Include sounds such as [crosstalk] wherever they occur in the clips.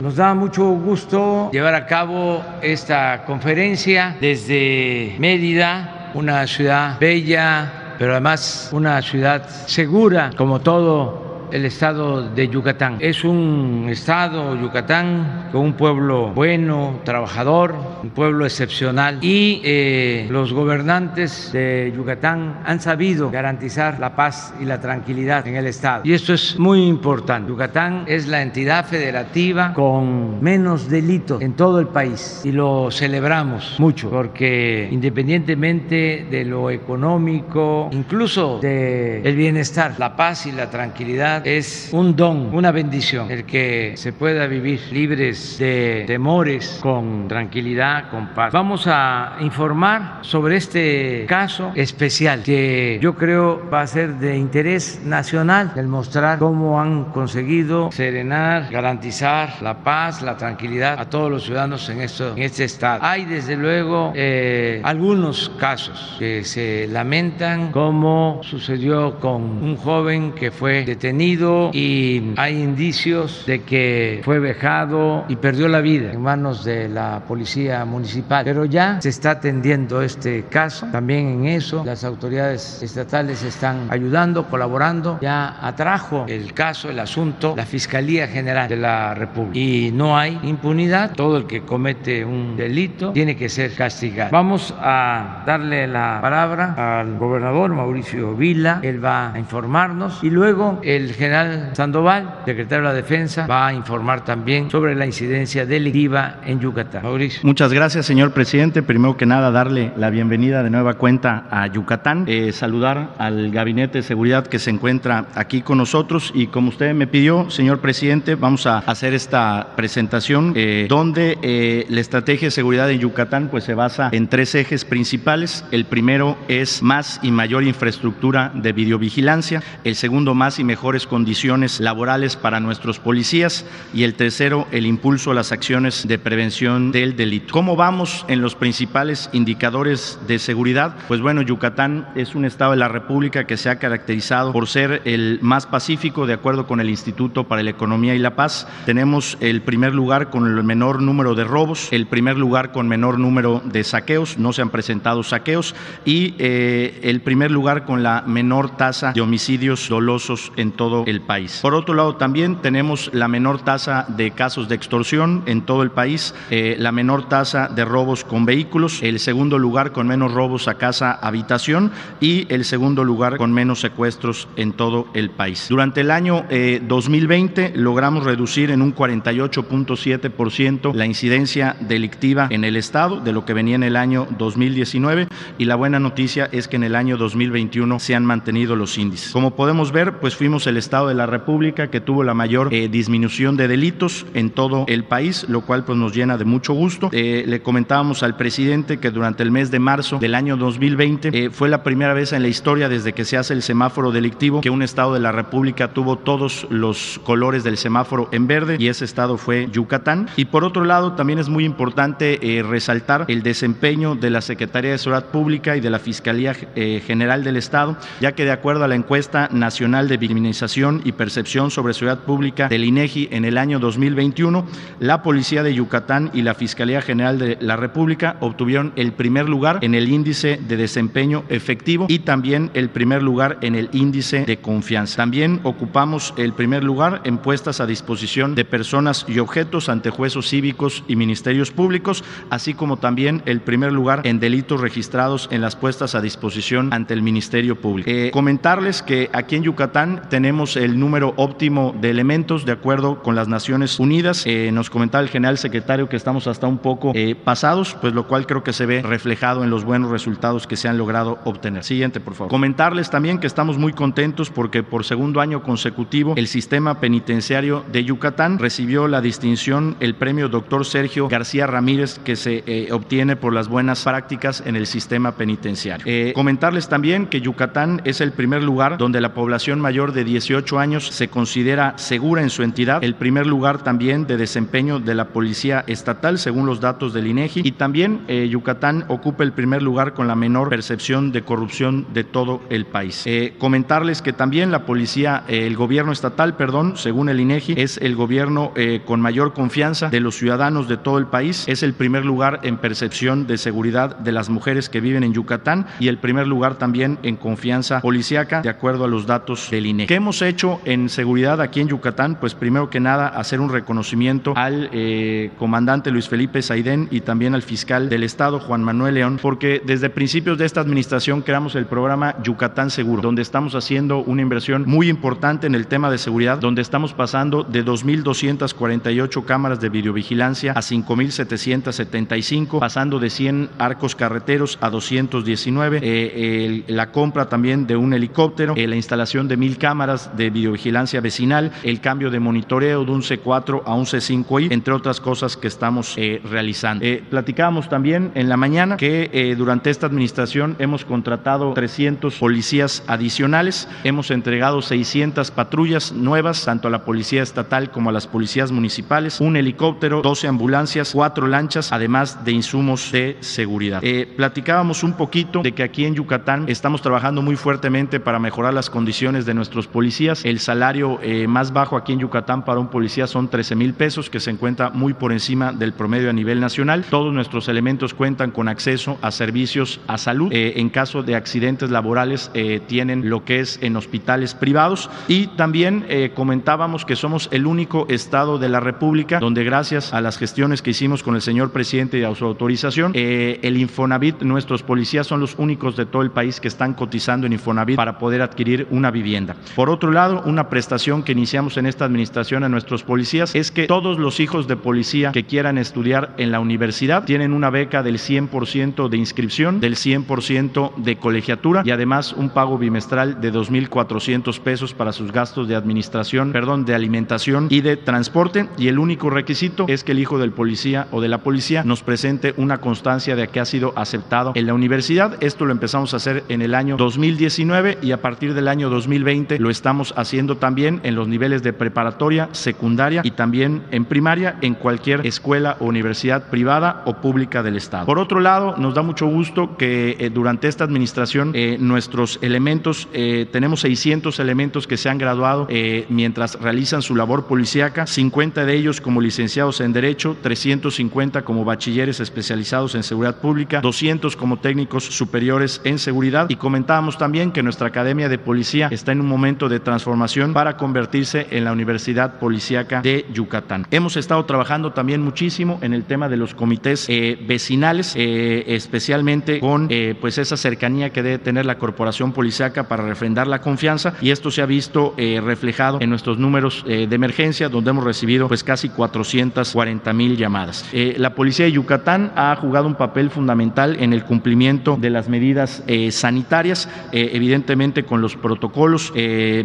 Nos da mucho gusto llevar a cabo esta conferencia desde Mérida, una ciudad bella, pero además una ciudad segura, como todo el estado de Yucatán. Es un estado, Yucatán, con un pueblo bueno, trabajador, un pueblo excepcional y eh, los gobernantes de Yucatán han sabido garantizar la paz y la tranquilidad en el estado. Y esto es muy importante. Yucatán es la entidad federativa con menos delitos en todo el país y lo celebramos mucho porque independientemente de lo económico, incluso del el bienestar, la paz y la tranquilidad es un don, una bendición, el que se pueda vivir libres de temores, con tranquilidad, con paz. Vamos a informar sobre este caso especial que yo creo va a ser de interés nacional, el mostrar cómo han conseguido serenar, garantizar la paz, la tranquilidad a todos los ciudadanos en, esto, en este estado. Hay desde luego eh, algunos casos que se lamentan, como sucedió con un joven que fue detenido y hay indicios de que fue vejado y perdió la vida en manos de la policía municipal. Pero ya se está atendiendo este caso, también en eso las autoridades estatales están ayudando, colaborando. Ya atrajo el caso, el asunto, la Fiscalía General de la República. Y no hay impunidad, todo el que comete un delito tiene que ser castigado. Vamos a darle la palabra al gobernador Mauricio Vila, él va a informarnos y luego el general Sandoval, secretario de la Defensa, va a informar también sobre la incidencia delictiva en Yucatán. Mauricio. Muchas gracias, señor presidente. Primero que nada, darle la bienvenida de nueva cuenta a Yucatán, eh, saludar al gabinete de seguridad que se encuentra aquí con nosotros y como usted me pidió, señor presidente, vamos a hacer esta presentación eh, donde eh, la estrategia de seguridad en Yucatán pues se basa en tres ejes principales. El primero es más y mayor infraestructura de videovigilancia, el segundo más y mejores condiciones laborales para nuestros policías y el tercero, el impulso a las acciones de prevención del delito. ¿Cómo vamos en los principales indicadores de seguridad? Pues bueno, Yucatán es un estado de la República que se ha caracterizado por ser el más pacífico de acuerdo con el Instituto para la Economía y la Paz. Tenemos el primer lugar con el menor número de robos, el primer lugar con menor número de saqueos, no se han presentado saqueos y eh, el primer lugar con la menor tasa de homicidios dolosos en todo el país. Por otro lado, también tenemos la menor tasa de casos de extorsión en todo el país, eh, la menor tasa de robos con vehículos, el segundo lugar con menos robos a casa habitación y el segundo lugar con menos secuestros en todo el país. Durante el año 2020 eh, logramos reducir en un 48.7% la incidencia delictiva en el Estado de lo que venía en el año 2019 y la buena noticia es que en el año 2021 se han mantenido los índices. Como podemos ver, pues fuimos el Estado de la República que tuvo la mayor eh, disminución de delitos en todo el país, lo cual pues nos llena de mucho gusto. Eh, le comentábamos al presidente que durante el mes de marzo del año 2020 eh, fue la primera vez en la historia desde que se hace el semáforo delictivo que un Estado de la República tuvo todos los colores del semáforo en verde y ese Estado fue Yucatán. Y por otro lado, también es muy importante resaltar el desempeño de la Secretaría de Seguridad Pública y de la Fiscalía General del Estado, ya que de acuerdo a la encuesta nacional de victimización y Percepción sobre Seguridad Pública del INEGI en el año 2021, la Policía de Yucatán y la Fiscalía General de la República obtuvieron el primer lugar en el índice de desempeño efectivo y también el primer lugar en el índice de confianza. También ocupamos el primer lugar en puestas a disposición de personas y objetos ante jueces cívicos y ministerios públicos, así como también el primer lugar en delitos registrados en las puestas a disposición ante el Ministerio Público. Eh, comentarles que aquí en Yucatán tenemos el número óptimo de elementos de acuerdo con las Naciones Unidas. Eh, nos comentaba el general secretario que estamos hasta un poco eh, pasados, pues lo cual creo que se ve reflejado en los buenos resultados que se han logrado obtener. Siguiente, por favor. Comentarles también que estamos muy contentos porque por segundo año consecutivo el sistema penitenciario de Yucatán recibió la distinción, el premio doctor Sergio García Ramírez que se eh, obtiene por las buenas prácticas en el sistema penitenciario. comentarles también que Yucatán es el primer lugar donde la población mayor de 18 18 años se considera segura en su entidad, el primer lugar también de desempeño de la Policía Estatal, según los datos del INEGI, y también eh, Yucatán ocupa el primer lugar con la menor percepción de corrupción de todo el país. Eh, comentarles que también la policía, eh, el gobierno estatal, perdón, según el INEGI, es el gobierno con mayor confianza de los ciudadanos de todo el país, es el primer lugar en percepción de seguridad de las mujeres que viven en Yucatán y el primer lugar también en confianza policíaca, de acuerdo a los datos del INEGI. ¿Qué hemos hecho en seguridad aquí en Yucatán? Pues primero que nada, hacer un reconocimiento al eh, comandante Luis Felipe Saidén y también al fiscal del Estado, Juan Manuel León, porque desde principios de esta administración creamos el programa Yucatán Seguro, donde estamos haciendo una inversión muy importante en el tema de seguridad, donde estamos pasando de 2.248 cámaras de videovigilancia a 5.775, pasando de 100 arcos carreteros a 219, eh, la compra también de un helicóptero, eh, la instalación de mil cámaras de videovigilancia vecinal, el cambio de monitoreo de un C4 a un C5I, entre otras cosas que estamos eh, realizando. Eh, platicábamos también en la mañana que eh, durante esta administración hemos contratado 300 policías adicionales, hemos entregado 600 patrullas nuevas, tanto a la policía estatal como a las policías municipales, un helicóptero, 12 ambulancias, cuatro lanchas, además de insumos de seguridad. platicábamos un poquito de que aquí en Yucatán estamos trabajando muy fuertemente para mejorar las condiciones de nuestros policías. El salario más bajo aquí en Yucatán para un policía son 13 mil pesos, que se encuentra muy por encima del promedio a nivel nacional. Todos nuestros elementos cuentan con acceso a servicios a salud. Eh, en caso de accidentes laborales eh, tienen lo que es en hospitales privados. Y también eh, comentábamos que somos el único estado de la República donde gracias a las gestiones que hicimos con el señor presidente y a su autorización, el Infonavit, nuestros policías son los únicos de todo el país que están cotizando en Infonavit para poder adquirir una vivienda. Por otro lado, una prestación que iniciamos en esta administración a nuestros policías es que todos los hijos de policía que quieran estudiar en la universidad tienen una beca del 100% de inscripción, del 100% de colegiatura y además un pago bimestral de 2.400 pesos para sus gastos de administración, perdón, de alimentación y de transporte. Y el único requisito es que el hijo del policía o de la policía nos presente una constancia de que ha sido aceptado en la universidad. Esto lo empezamos a hacer en el año 2019 y a partir del año 2020 lo estamos haciendo también en los niveles de preparatoria, secundaria y también en primaria en cualquier escuela o universidad privada o pública del Estado. Por otro lado, nos da mucho gusto que eh, durante esta administración eh, nuestros elementos, eh, tenemos 600 elementos que se han graduado mientras realizan su labor policíaca, 50 de ellos como licenciados en Derecho, 350 como bachilleres especializados en seguridad pública, 200 como técnicos superiores en seguridad y comentábamos también que nuestra Academia de Policía está en un momento de transformación para convertirse en la Universidad Policíaca de Yucatán. Hemos estado trabajando también muchísimo en el tema de los comités eh, vecinales, eh, especialmente con eh, pues esa cercanía que debe tener la corporación policíaca para refrendar la confianza y esto se ha visto reflejado en nuestros números de emergencia donde hemos recibido pues casi 440 mil llamadas. la policía de Yucatán ha jugado un papel fundamental en el cumplimiento de las medidas sanitarias, evidentemente con los protocolos,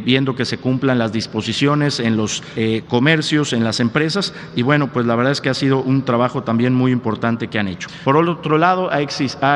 viendo que se cumplan las disposiciones en los comercios, en las empresas y bueno, pues la verdad es que ha sido un trabajo también muy importante que han hecho. Por otro lado, ha,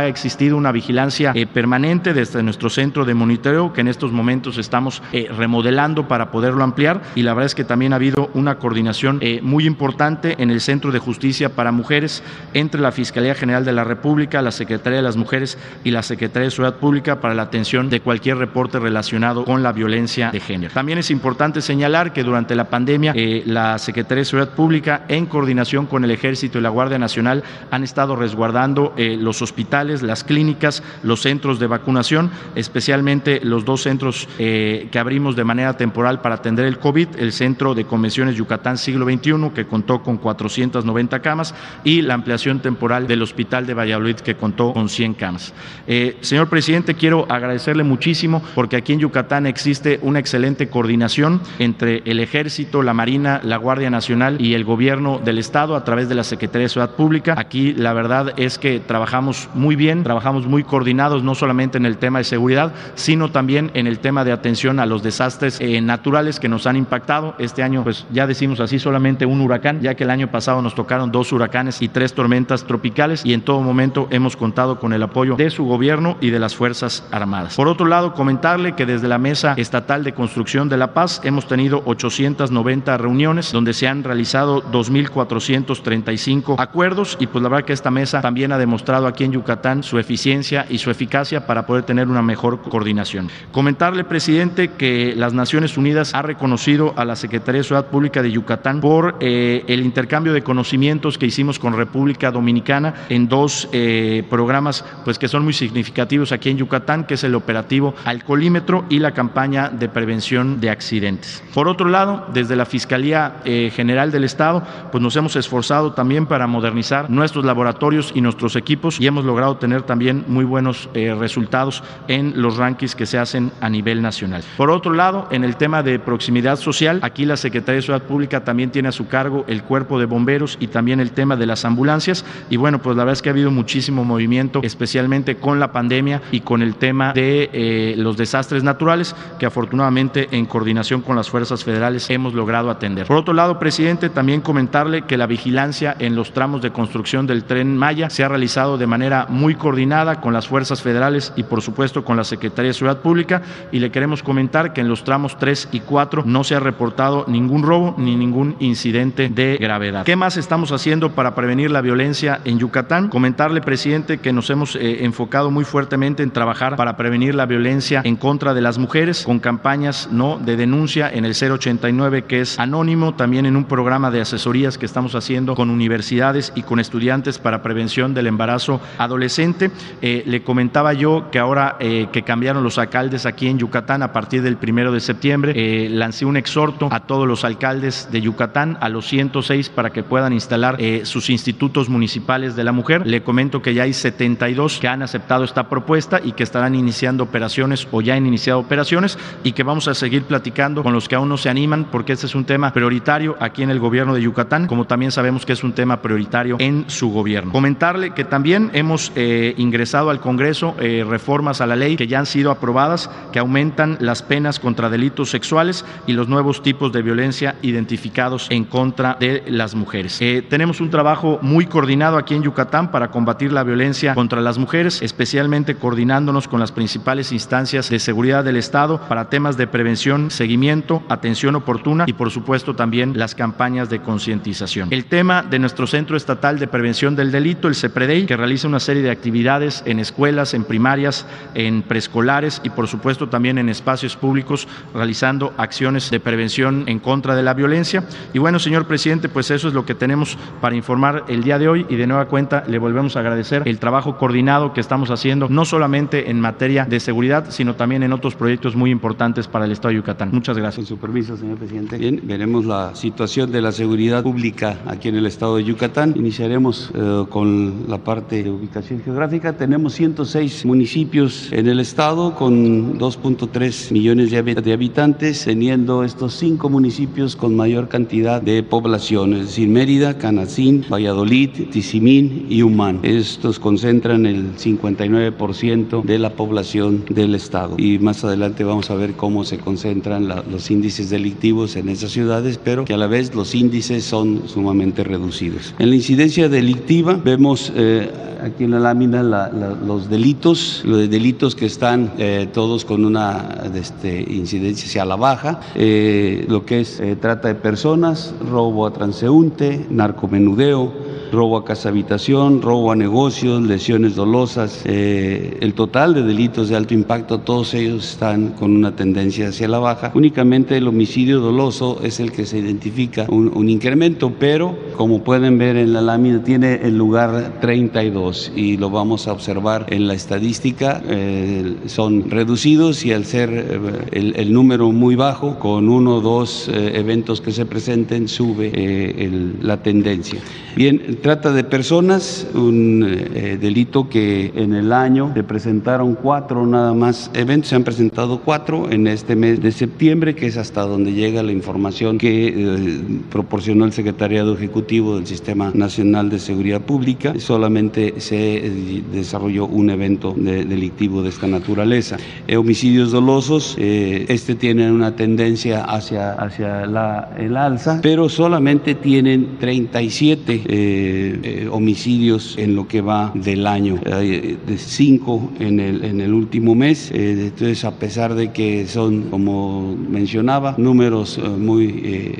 existido una vigilancia eh, permanente desde nuestro centro de monitoreo que en estos momentos estamos eh, remodelando para poderlo ampliar y la verdad es que también ha habido una coordinación eh, muy importante en el Centro de Justicia para Mujeres entre la Fiscalía General de la República, la Secretaría de las Mujeres y la Secretaría de Seguridad Pública para la atención de cualquier reporte relacionado con la violencia de género. También es importante señalar que durante la pandemia la Secretaría de Seguridad Pública en coordinación con el Ejército y la Guardia Nacional, han estado resguardando eh, los hospitales, las clínicas, los centros de vacunación, especialmente los dos centros eh, que abrimos de manera temporal para atender el COVID, el Centro de Convenciones Yucatán Siglo XXI, que contó con 490 camas, y la ampliación temporal del Hospital de Valladolid, que contó con 100 camas. Eh, señor presidente, quiero agradecerle muchísimo porque aquí en Yucatán existe una excelente coordinación entre el Ejército, la Marina, la Guardia Nacional y el Gobierno del Estado a través de la Secretaría de Ciudad Pública. Aquí la verdad es que trabajamos muy bien, trabajamos muy coordinados, no solamente en el tema de seguridad, sino también en el tema de atención a los desastres eh, naturales que nos han impactado. Este año, pues ya decimos así, solamente un huracán, ya que el año pasado nos tocaron dos huracanes y tres tormentas tropicales y en todo momento hemos contado con el apoyo de su gobierno y de las Fuerzas Armadas. Por otro lado, comentarle que desde la Mesa Estatal de construcción de la paz hemos tenido 890 reuniones donde se han realizado 2.435 acuerdos y pues la verdad que esta mesa también ha demostrado aquí en Yucatán su eficiencia y su eficacia para poder tener una mejor coordinación. Comentarle, presidente, que las Naciones Unidas ha reconocido a la Secretaría de Ciudad Pública de Yucatán por eh, el intercambio de conocimientos que hicimos con República Dominicana en dos eh, programas pues que son muy significativos aquí en Yucatán, que es el operativo Alcoholímetro y la campaña de prevención de accidentes. Por otro lado, desde la Fiscalía eh, General del Estado, pues nos hemos esforzado también para modernizar nuestros laboratorios y nuestros equipos y hemos logrado tener también muy buenos eh, resultados en los rankings que se hacen a nivel nacional. Por otro lado, en el tema de proximidad social, aquí la Secretaría de Ciudad Pública también tiene a su cargo el cuerpo de bomberos y también el tema de las ambulancias y bueno, pues la verdad es que ha habido muchísimo movimiento, especialmente con la pandemia y con el tema de eh, los desastres naturales que afortunadamente en coordinación con las fuerzas federales hemos logrado atender. Por otro lado, presidente, también comentarle que la vigilancia en los tramos de construcción del tren Maya se ha realizado de manera muy coordinada con las fuerzas federales y por supuesto con la Secretaría de Ciudad Pública y le queremos comentar que en los tramos 3 y 4 no se ha reportado ningún robo ni ningún incidente de gravedad. ¿Qué más estamos haciendo para prevenir la violencia en Yucatán? Comentarle, presidente, que nos hemos eh, enfocado muy fuertemente en trabajar para prevenir la violencia en contra de las mujeres con campañas no de denuncia en el 089 que es anónimo, también en un programa de asesorías que estamos haciendo con universidades y con estudiantes para prevención del embarazo adolescente. Eh, le comentaba yo que ahora eh, que cambiaron los alcaldes aquí en Yucatán a partir del primero de septiembre, eh, lancé un exhorto a todos los alcaldes de Yucatán, a los 106 para que puedan instalar sus institutos municipales de la mujer. Le comento que ya hay 72 que han aceptado esta propuesta y que estarán iniciando operaciones o ya han iniciado operaciones y que vamos a seguir platicando con los que aún no se animan porque este es un tema prioritario aquí en el gobierno de Yucatán, como también sabemos que es un tema prioritario en su gobierno. Comentarle que también hemos eh, ingresado al Congreso eh, reformas a la ley que ya han sido aprobadas que aumentan las penas contra delitos sexuales y los nuevos tipos de violencia identificados en contra de las mujeres. Eh, tenemos un trabajo muy coordinado aquí en Yucatán para combatir la violencia contra las mujeres, especialmente coordinándonos con las principales instancias de seguridad del Estado para temas de prevención, seguimiento, atención oportuna y por supuesto también las campañas de concientización. El tema de nuestro Centro Estatal de Prevención del Delito, el CEPREDEI, que realiza una serie de actividades en escuelas, en primarias, en preescolares y por supuesto también en espacios públicos realizando acciones de prevención en contra de la violencia. Y bueno, señor presidente, pues eso es lo que tenemos para informar el día de hoy y de nueva cuenta le volvemos a agradecer el trabajo coordinado que estamos haciendo, no solamente en materia de seguridad, sino también en otros proyectos muy importantes para el Estado de Yucatán. Muchas gracias. Con su permiso, señor presidente. Bien, veremos la situación de la seguridad pública aquí en el Estado de Yucatán. Iniciaremos eh, con la parte de ubicación geográfica. Tenemos 106 municipios en el Estado con 2.3 millones de habitantes, teniendo estos cinco municipios con mayor cantidad de población, es decir, Mérida, Canacín, Valladolid, Tizimín y Humán. Estos concentran el 59% de la población del Estado. Y más adelante vamos a ver cómo se concentran los índices delictivos en esas ciudades, pero que a la vez los índices son sumamente reducidos. En la incidencia delictiva vemos eh, aquí en la lámina los delitos, los delitos que están eh, todos con una este, incidencia hacia la baja, eh, lo que es trata de personas, robo a transeúnte, narcomenudeo, robo a casa habitación, robo a negocios, lesiones dolosas, el total de delitos de alto impacto, todos ellos están con una tendencia hacia la baja. Únicamente el homicidio doloso es el que se identifica un, incremento, pero como pueden ver en la lámina tiene el lugar 32 y lo vamos a observar en la estadística, eh, son reducidos y al ser eh, el, número muy bajo, con uno o dos eventos que se presenten, sube la tendencia. Bien, trata de personas, un eh, delito que en el año se presentaron cuatro nada más eventos, se han presentado cuatro en este mes de septiembre, que es hasta donde llega la información que eh, proporcionó el Secretariado Ejecutivo del Sistema Nacional de Seguridad Pública. Solamente se eh, desarrolló un evento delictivo de esta naturaleza. homicidios dolosos, este tiene una tendencia hacia, hacia el alza, pero solamente tienen 37 homicidios en lo que va del año, de cinco en el, en el último mes. entonces, a pesar de que son, como mencionaba, números muy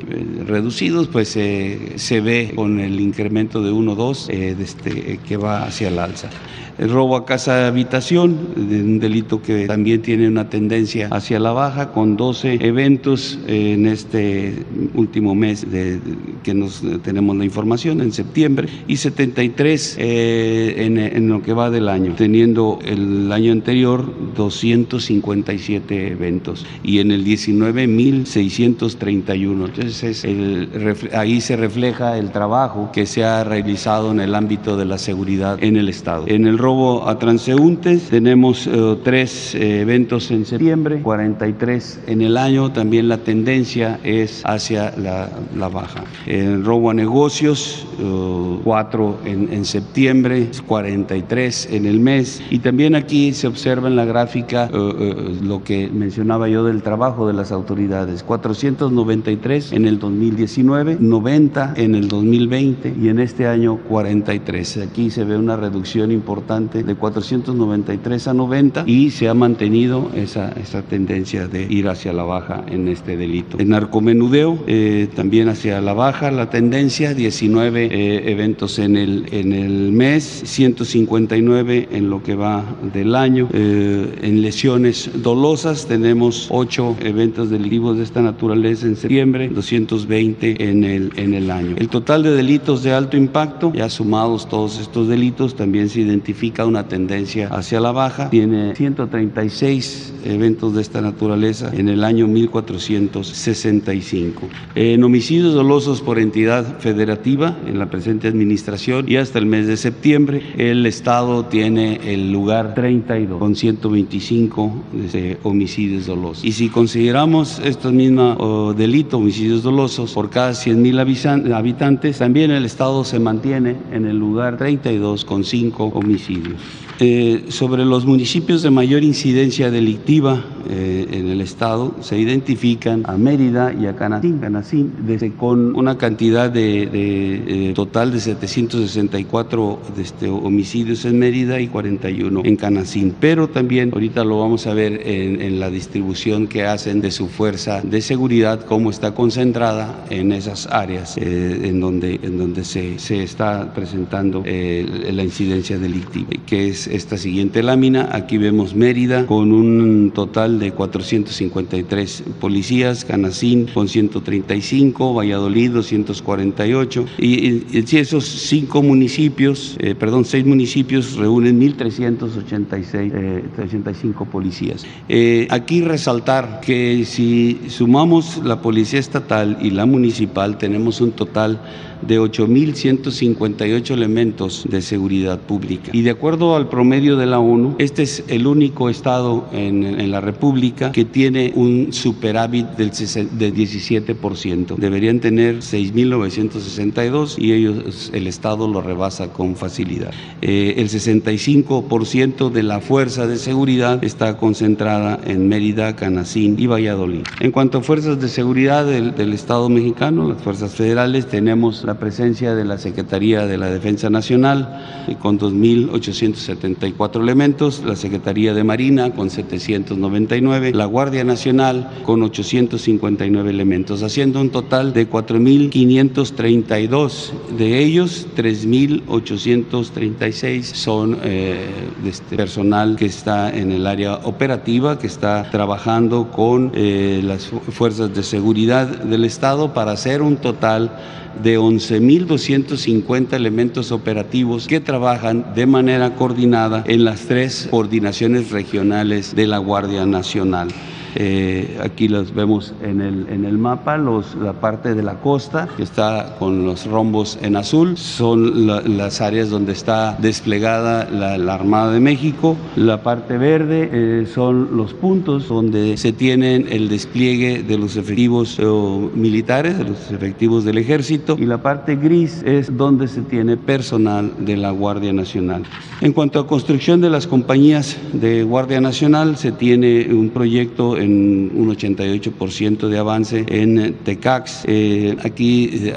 reducidos, pues se ve con el incremento de 1 2 este, que va hacia el alza el robo a casa de habitación, un delito que también tiene una tendencia hacia la baja, con 12 eventos en este último mes de, que nos tenemos la información, en septiembre, y 73 eh, en, en, lo que va del año, teniendo el año anterior 257 eventos y en el 19 1631. Entonces es el, ahí se refleja el trabajo que se ha realizado en el ámbito de la seguridad en el Estado. En el robo a transeúntes. Tenemos eh, tres eh, eventos en septiembre, 43 en el año. También la tendencia es hacia la, baja. El robo a negocios, eh, cuatro en, en, septiembre, 43 en el mes. Y también aquí se observa en la gráfica lo que mencionaba yo del trabajo de las autoridades. 493 en el 2019, 90 en el 2020 y en este año 43. Aquí se ve una reducción importante de 493 a 90 y se ha mantenido esa, esa tendencia de ir hacia la baja en este delito. En narcomenudeo eh, también hacia la baja la tendencia, 19 eh, eventos en el, en el mes, 159 en lo que va del año. Eh, en lesiones dolosas tenemos 8 eventos delictivos de esta naturaleza en septiembre, 220 en el, en el año. El total de delitos de alto impacto, ya sumados todos estos delitos, también se identifica una tendencia hacia la baja. Tiene 136 eventos de esta naturaleza en el año 1465. En homicidios dolosos por entidad federativa en la presente administración y hasta el mes de septiembre, el Estado tiene el lugar 32 con 125 de homicidios dolosos. Y si consideramos estos mismos delitos, homicidios dolosos, por cada 100 mil habitantes, también el Estado se mantiene en el lugar 32 con 5 homicidios filhos. Eh, sobre los municipios de mayor incidencia delictiva eh, en el estado se identifican a Mérida y a Canacín, Canacín con una cantidad de, eh, total de 764 este, homicidios en Mérida y 41 en Canacín, pero también ahorita lo vamos a ver en, la distribución que hacen de su fuerza de seguridad, cómo está concentrada en esas áreas en donde, en donde se, se está presentando la incidencia delictiva que es esta siguiente lámina. Aquí vemos Mérida con un total de 453 policías, Canacín con 135, Valladolid 248 y, y esos cinco municipios, eh, perdón, seis municipios reúnen 1.386 eh, 85 policías. Eh, aquí resaltar que si sumamos la policía estatal y la municipal tenemos un total de 8.158 elementos de seguridad pública. Y de acuerdo al promedio de la ONU, este es el único estado en, en la República que tiene un superávit del, del 17%. Deberían tener 6.962 y ellos, el Estado lo rebasa con facilidad. Eh, el 65% de la fuerza de seguridad está concentrada en Mérida, Canacín y Valladolid. En cuanto a fuerzas de seguridad del, del Estado mexicano, las fuerzas federales, tenemos la presencia de la Secretaría de la Defensa Nacional con 2.874 elementos, la Secretaría de Marina con 799, la Guardia Nacional con 859 elementos, haciendo un total de 4.532. De ellos, 3.836 son eh, este personal que está en el área operativa, que está trabajando con eh, las fuerzas de seguridad del Estado para hacer un total de 11.250 elementos operativos que trabajan de manera coordinada en las tres coordinaciones regionales de la Guardia Nacional. Eh, aquí los vemos en el, en el mapa, los, la parte de la costa que está con los rombos en azul, son las áreas donde está desplegada la, Armada de México. La parte verde eh, son los puntos donde se tienen el despliegue de los efectivos eh, militares, de los efectivos del ejército, y la parte gris es donde se tiene personal de la Guardia Nacional. En cuanto a construcción de las compañías de Guardia Nacional, se tiene un proyecto en en un 88% de avance en Tecax. Eh, aquí eh,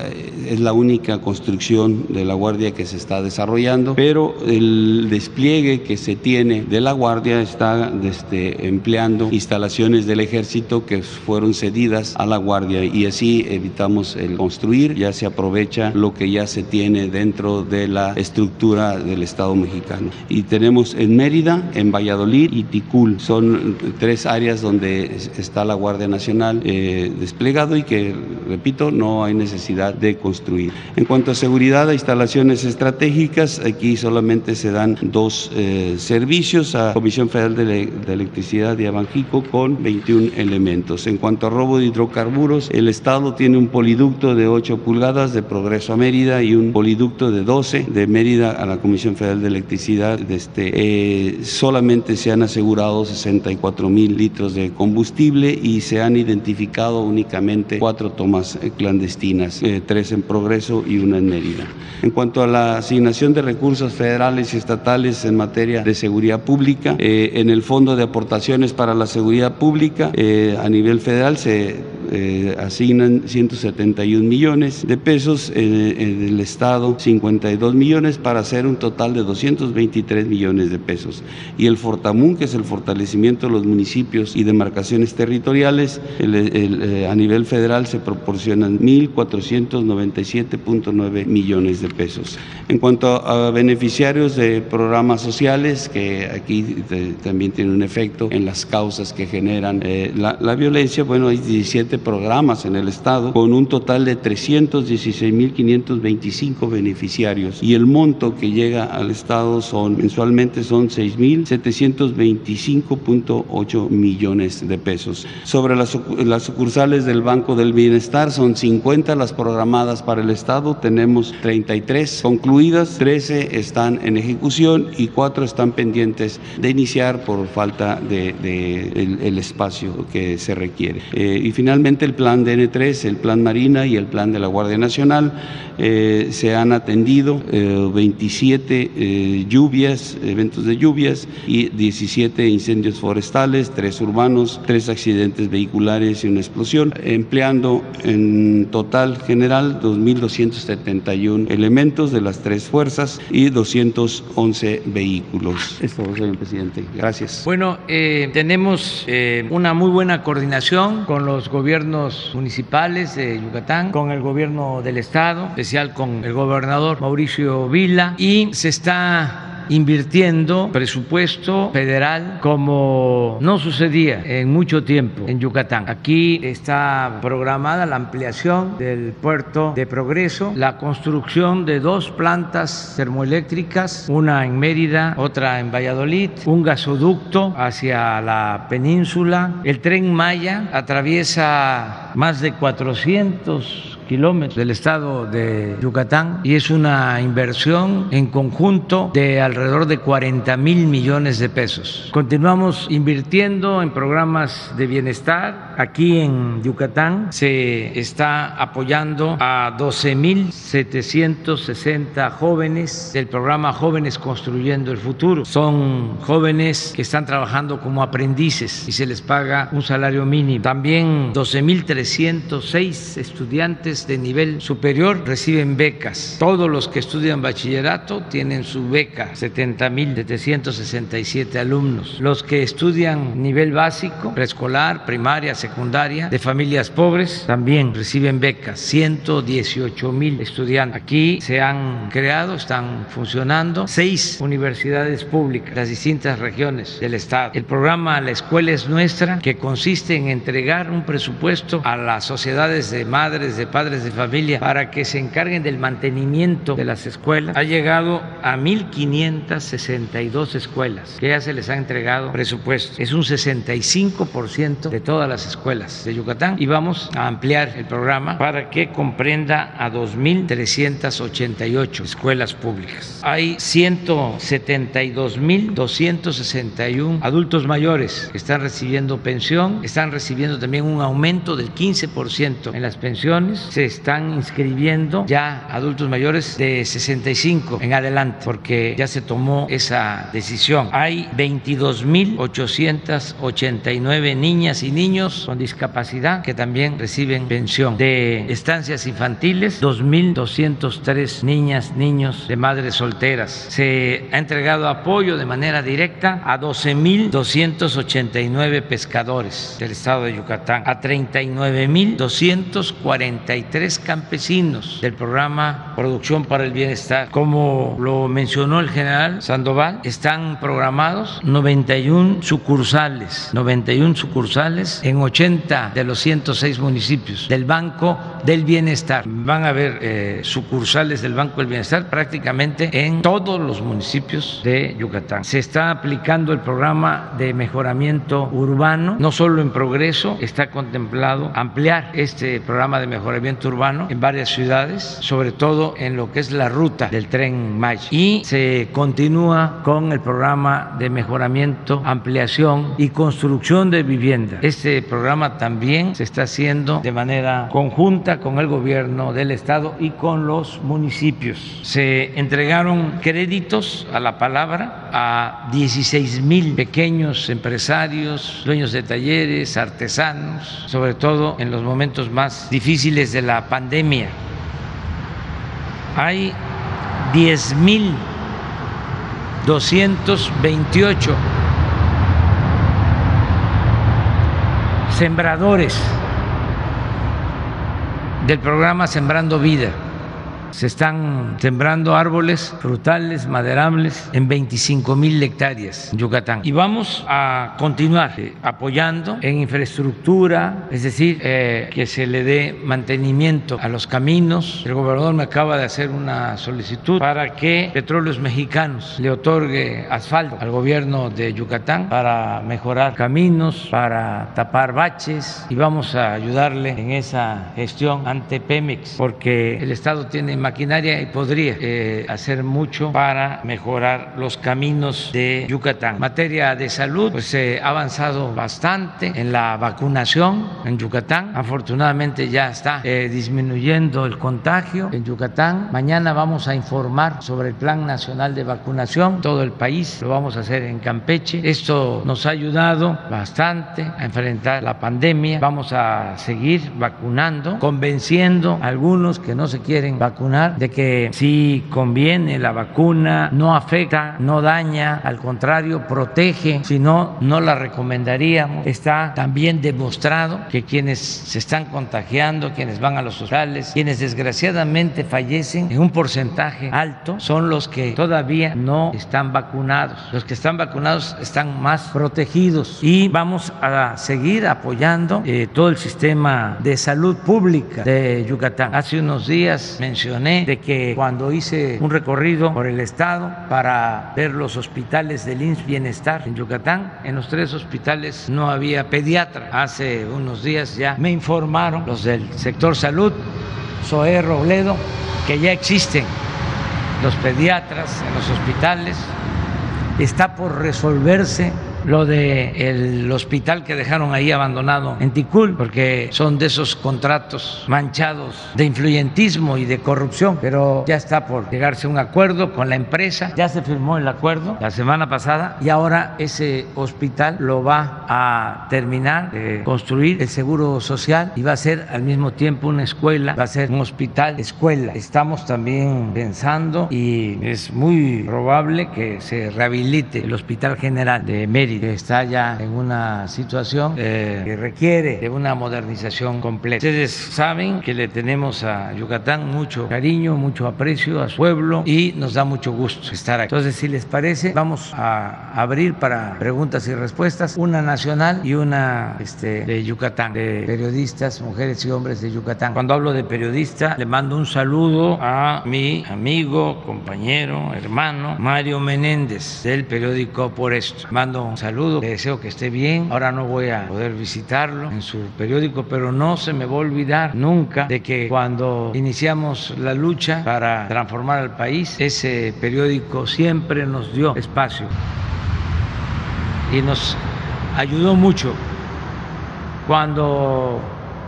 es la única construcción de la Guardia que se está desarrollando, pero el despliegue que se tiene de la Guardia está este, empleando instalaciones del ejército que fueron cedidas a la Guardia y así evitamos el construir, ya se aprovecha lo que ya se tiene dentro de la estructura del Estado mexicano. Y tenemos en Mérida, en Valladolid y Ticul, son tres áreas donde está la Guardia Nacional eh, desplegado y que, repito, no hay necesidad de construir. En cuanto a seguridad a instalaciones estratégicas, aquí solamente se dan dos eh, servicios a Comisión Federal de, Electricidad de Abanjico con 21 elementos. En cuanto a robo de hidrocarburos, el Estado tiene un poliducto de 8 pulgadas de Progreso a Mérida y un poliducto de 12 de Mérida a la Comisión Federal de Electricidad. Este, eh, solamente se han asegurado 64 mil litros de combustible y se han identificado únicamente cuatro tomas eh, clandestinas, eh, tres en Progreso y una en Mérida. En cuanto a la asignación de recursos federales y estatales en materia de seguridad pública, en el Fondo de Aportaciones para la Seguridad Pública a nivel federal se eh, asignan 171 millones de pesos, en el Estado 52 millones para hacer un total de 223 millones de pesos. Y el Fortamun, que es el fortalecimiento de los municipios y demarcaciones territoriales, eh, a nivel federal se proporcionan 1.497.9 millones de pesos. En cuanto a beneficiarios de programas sociales, que aquí también tiene un efecto en las causas que generan eh, la, la violencia, bueno, hay 17 programas en el Estado con un total de 316.525 beneficiarios y el monto que llega al Estado son mensualmente son 6.725.8 millones de pesos. Sobre las, las sucursales del Banco del Bienestar son 50 las programadas para el Estado, tenemos 33 concluidas, 13 están en ejecución y 4 están pendientes de iniciar por falta de, el, espacio que se requiere. Eh, y finalmente el plan DN3, el plan Marina y el plan de la Guardia Nacional. Eh, se han atendido 27 eh, eh, lluvias, eventos de lluvias y 17 incendios forestales, 3 urbanos, 3 accidentes vehiculares y una explosión, empleando en total general 2.271 elementos de las tres fuerzas y 211 vehículos. Esto, señor presidente. Gracias. Bueno, tenemos una muy buena coordinación con los gobiernos municipales de Yucatán, con el gobierno del estado, especial con el gobernador Mauricio Vila, y se está invirtiendo presupuesto federal como no sucedía en mucho tiempo en Yucatán. Aquí está programada la ampliación del puerto de Progreso, la construcción de dos plantas termoeléctricas, una en Mérida, otra en Valladolid, un gasoducto hacia la península, el tren Maya atraviesa más de 400 kilómetros del estado de Yucatán y es una inversión en conjunto de alrededor de 40 mil millones de pesos. Continuamos invirtiendo en programas de bienestar. Aquí en Yucatán se está apoyando a 12 mil 760 jóvenes del programa Jóvenes Construyendo el Futuro. Son jóvenes que están trabajando como aprendices y se les paga un salario mínimo. También 12 mil 306 estudiantes de nivel superior reciben becas. Todos los que estudian bachillerato tienen su beca, 70.767 alumnos. Los que estudian nivel básico, preescolar, primaria, secundaria, de familias pobres, también reciben becas, 118 mil estudiantes. Aquí se han creado, están funcionando seis universidades públicas, las distintas regiones del Estado. El programa La Escuela es Nuestra, que consiste en entregar un presupuesto a las sociedades de madres, de padres, de familia para que se encarguen del mantenimiento de las escuelas ha llegado a 1.562 escuelas que ya se les ha entregado presupuesto. Es un 65% de todas las escuelas de Yucatán y vamos a ampliar el programa para que comprenda a 2.388 escuelas públicas. Hay 172.261 adultos mayores que están recibiendo pensión, están recibiendo también un aumento del 15% en las pensiones, se están inscribiendo ya adultos mayores de 65 en adelante porque ya se tomó esa decisión. Hay 22.889 niñas y niños con discapacidad que también reciben pensión. De estancias infantiles, 2.203 niñas, niños de madres solteras. Se ha entregado apoyo de manera directa a 12.289 pescadores del estado de Yucatán, a 39.243 campesinos del programa Producción para el Bienestar. Como lo mencionó el general Sandoval, están programados 91 sucursales, 91 sucursales en 80 de los 106 municipios del Banco del Bienestar. Van a haber eh, sucursales del Banco del Bienestar prácticamente en todos los municipios de Yucatán. Se está aplicando el programa de mejoramiento urbano, no solo en progreso, está contemplado ampliar este programa de mejoramiento urbano en varias ciudades, sobre todo en lo que es la ruta del tren Maya. Y se continúa con el programa de mejoramiento, ampliación y construcción de vivienda. Este programa también se está haciendo de manera conjunta con el gobierno del estado y con los municipios. Se entregaron créditos a la palabra a 16 mil pequeños empresarios, dueños de talleres, artesanos, sobre todo en los momentos más difíciles de la pandemia. Hay 10 mil 228 sembradores del programa Sembrando Vida se están sembrando árboles frutales, maderables en 25 mil hectáreas en Yucatán. Y vamos a continuar eh, apoyando en infraestructura, es decir, eh, que se le dé mantenimiento a los caminos. El gobernador me acaba de hacer una solicitud para que Petróleos Mexicanos le otorgue asfalto al gobierno de Yucatán para mejorar caminos, para tapar baches y vamos a ayudarle en esa gestión ante Pemex porque el Estado tiene maquinaria y podría eh, hacer mucho para mejorar los caminos de Yucatán. materia de salud, pues se ha avanzado bastante en la vacunación en Yucatán. Afortunadamente ya está eh, disminuyendo el contagio en Yucatán. Mañana vamos a informar sobre el Plan Nacional de Vacunación, todo el país, lo vamos a hacer en Campeche. Esto nos ha ayudado bastante a enfrentar la pandemia. Vamos a seguir vacunando, convenciendo a algunos que no se quieren vacunar de que si conviene la vacuna, no afecta, no daña, al contrario, protege, si no, no la recomendaríamos. Está también demostrado que quienes se están contagiando, quienes van a los hospitales, quienes desgraciadamente fallecen en un porcentaje alto, son los que todavía no están vacunados. Los que están vacunados están más protegidos y vamos a seguir apoyando eh, todo el sistema de salud pública de Yucatán. Hace unos días mencioné de que cuando hice un recorrido por el estado para ver los hospitales del INS Bienestar en Yucatán, en los tres hospitales no había pediatra. Hace unos días ya me informaron los del sector salud, Zoé Robledo, que ya existen los pediatras en los hospitales. Está por resolverse lo del el hospital que dejaron ahí abandonado en Ticul, porque son de esos contratos manchados de influyentismo y de corrupción, pero ya está por llegarse un acuerdo con la empresa, ya se firmó el acuerdo la semana pasada y ahora ese hospital lo va a terminar de construir el Seguro Social y va a ser al mismo tiempo una escuela, va a ser un hospital escuela. Estamos también pensando y es muy probable que se rehabilite el Hospital General de Mérida que está ya en una situación eh, que requiere de una modernización completa. Ustedes saben que le tenemos a Yucatán mucho cariño, mucho aprecio a su pueblo y nos da mucho gusto estar aquí. Entonces, si les parece, vamos a abrir para preguntas y respuestas una nacional y una este, de Yucatán, de periodistas, mujeres y hombres de Yucatán. Cuando hablo de periodista, le mando un saludo a mi amigo, compañero, hermano Mario Menéndez del periódico Por Esto. Mando un saludo, le deseo que esté bien. Ahora no voy a poder visitarlo en su periódico, pero no se me va a olvidar nunca de que cuando iniciamos la lucha para transformar al país, ese periódico siempre nos dio espacio y nos ayudó mucho cuando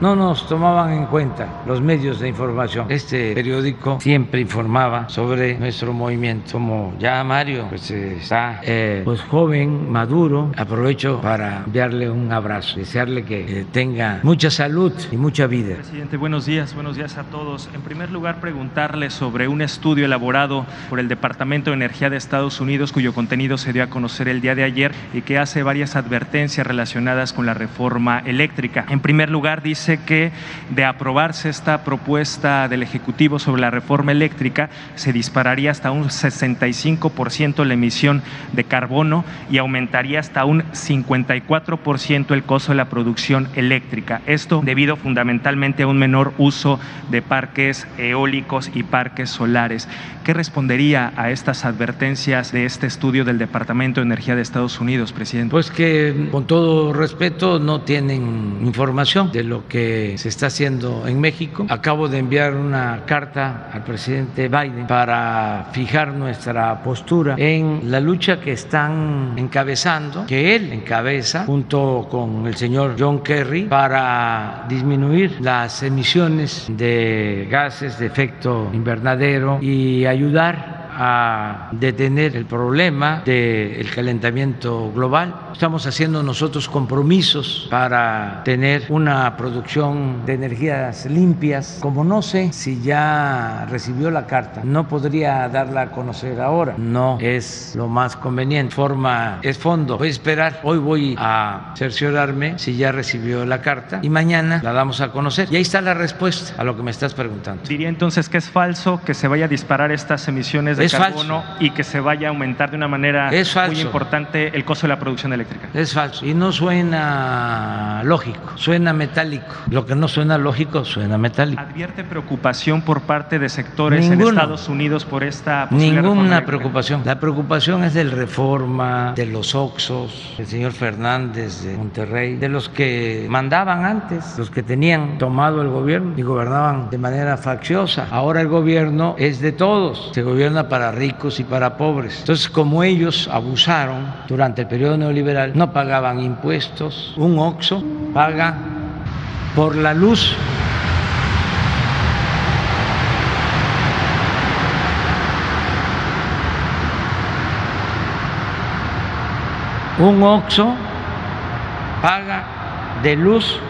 no nos tomaban en cuenta los medios de información. Este periódico siempre informaba sobre nuestro movimiento. Como ya Mario pues, está eh, pues, joven, maduro, aprovecho para enviarle un abrazo, desearle que eh, tenga mucha salud y mucha vida. Presidente, buenos días, buenos días a todos. En primer lugar, preguntarle sobre un estudio elaborado por el Departamento de Energía de Estados Unidos, cuyo contenido se dio a conocer el día de ayer y que hace varias advertencias relacionadas con la reforma eléctrica. En primer lugar, dice que de aprobarse esta propuesta del Ejecutivo sobre la reforma eléctrica, se dispararía hasta un 65% la emisión de carbono y aumentaría hasta un 54% el costo de la producción eléctrica. Esto debido fundamentalmente a un menor uso de parques eólicos y parques solares. ¿Qué respondería a estas advertencias de este estudio del Departamento de Energía de Estados Unidos, presidente? Pues que con todo respeto no tienen información de lo que se está haciendo en México. Acabo de enviar una carta al presidente Biden para fijar nuestra postura en la lucha que están encabezando, que él encabeza junto con el señor John Kerry para disminuir las emisiones de gases de efecto invernadero y ayudar a detener el problema del calentamiento global. Estamos haciendo nosotros compromisos para tener una producción de energías limpias. Como no sé si ya recibió la carta, no podría darla a conocer ahora. No es lo más conveniente. Forma es fondo. Voy a esperar. Hoy voy a cerciorarme si ya recibió la carta y mañana la damos a conocer. Y ahí está la respuesta a lo que me estás preguntando. Diría entonces que es falso que se vaya a disparar estas emisiones de carbono y que se vaya a aumentar de una manera muy importante el costo de la producción eléctrica. Es falso y no suena lógico, suena metálico. Lo que no suena lógico suena metálico. ¿Advierte preocupación por parte de sectores en Estados Unidos por esta Ninguna preocupación. La preocupación es del Reforma, de los Oxos, del señor Fernández de Monterrey, de los que mandaban antes, los que tenían tomado el gobierno y gobernaban de manera facciosa. Ahora el gobierno es de todos, se gobierna para ricos y para pobres. Entonces, como ellos abusaron durante el periodo neoliberal, no pagaban impuestos, un OXO paga por la luz un OXO paga de luz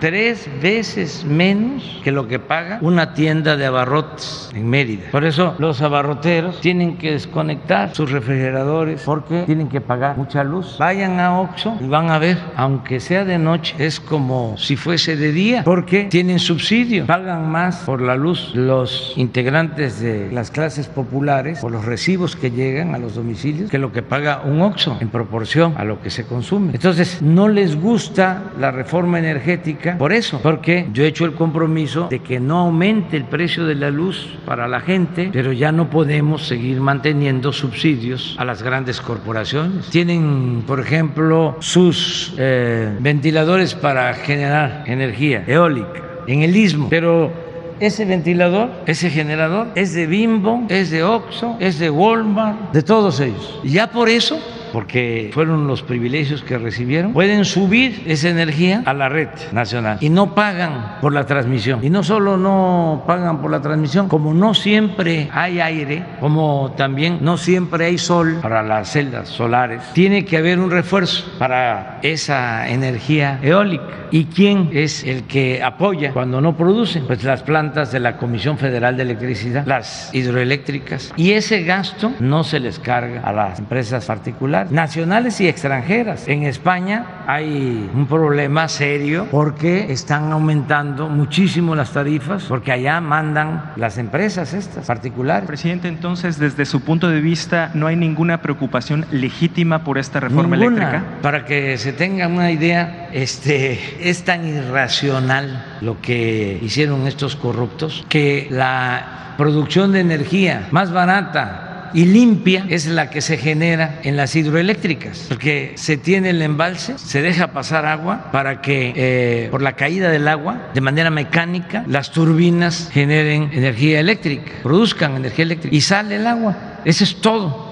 tres veces menos que lo que paga una tienda de abarrotes en Mérida. Por eso los abarroteros tienen que desconectar sus refrigeradores porque tienen que pagar mucha luz. Vayan a Oxxo y van a ver, aunque sea de noche, es como si fuese de día porque tienen subsidio, pagan más por la luz los integrantes de las clases populares por los recibos que llegan a los domicilios que lo que paga un Oxxo en proporción a lo que se consume. Entonces, no les gusta la reforma energética por eso, porque yo he hecho el compromiso de que no aumente el precio de la luz para la gente, pero ya no podemos seguir manteniendo subsidios a las grandes corporaciones. Tienen, por ejemplo, sus eh, ventiladores para generar energía eólica en el istmo, pero ese ventilador, ese generador es de Bimbo, es de Oxxo, es de Walmart, de todos ellos. Y ya por eso porque fueron los privilegios que recibieron, pueden subir esa energía a la red nacional y no pagan por la transmisión. Y no solo no pagan por la transmisión, como no siempre hay aire, como también no siempre hay sol para las celdas solares, tiene que haber un refuerzo para esa energía eólica. ¿Y quién es el que apoya cuando no producen? Pues las plantas de la Comisión Federal de Electricidad, las hidroeléctricas. Y ese gasto no se les carga a las empresas particulares nacionales y extranjeras. En España hay un problema serio porque están aumentando muchísimo las tarifas, porque allá mandan las empresas estas particulares. Presidente, entonces, desde su punto de vista, ¿no hay ninguna preocupación legítima por esta reforma eléctrica? Para que se tenga una idea, este, es tan irracional lo que hicieron estos corruptos que la producción de energía más barata y limpia es la que se genera en las hidroeléctricas, porque se tiene el embalse, se deja pasar agua para que eh, por la caída del agua, de manera mecánica, las turbinas generen energía eléctrica, produzcan energía eléctrica y sale el agua. Eso es todo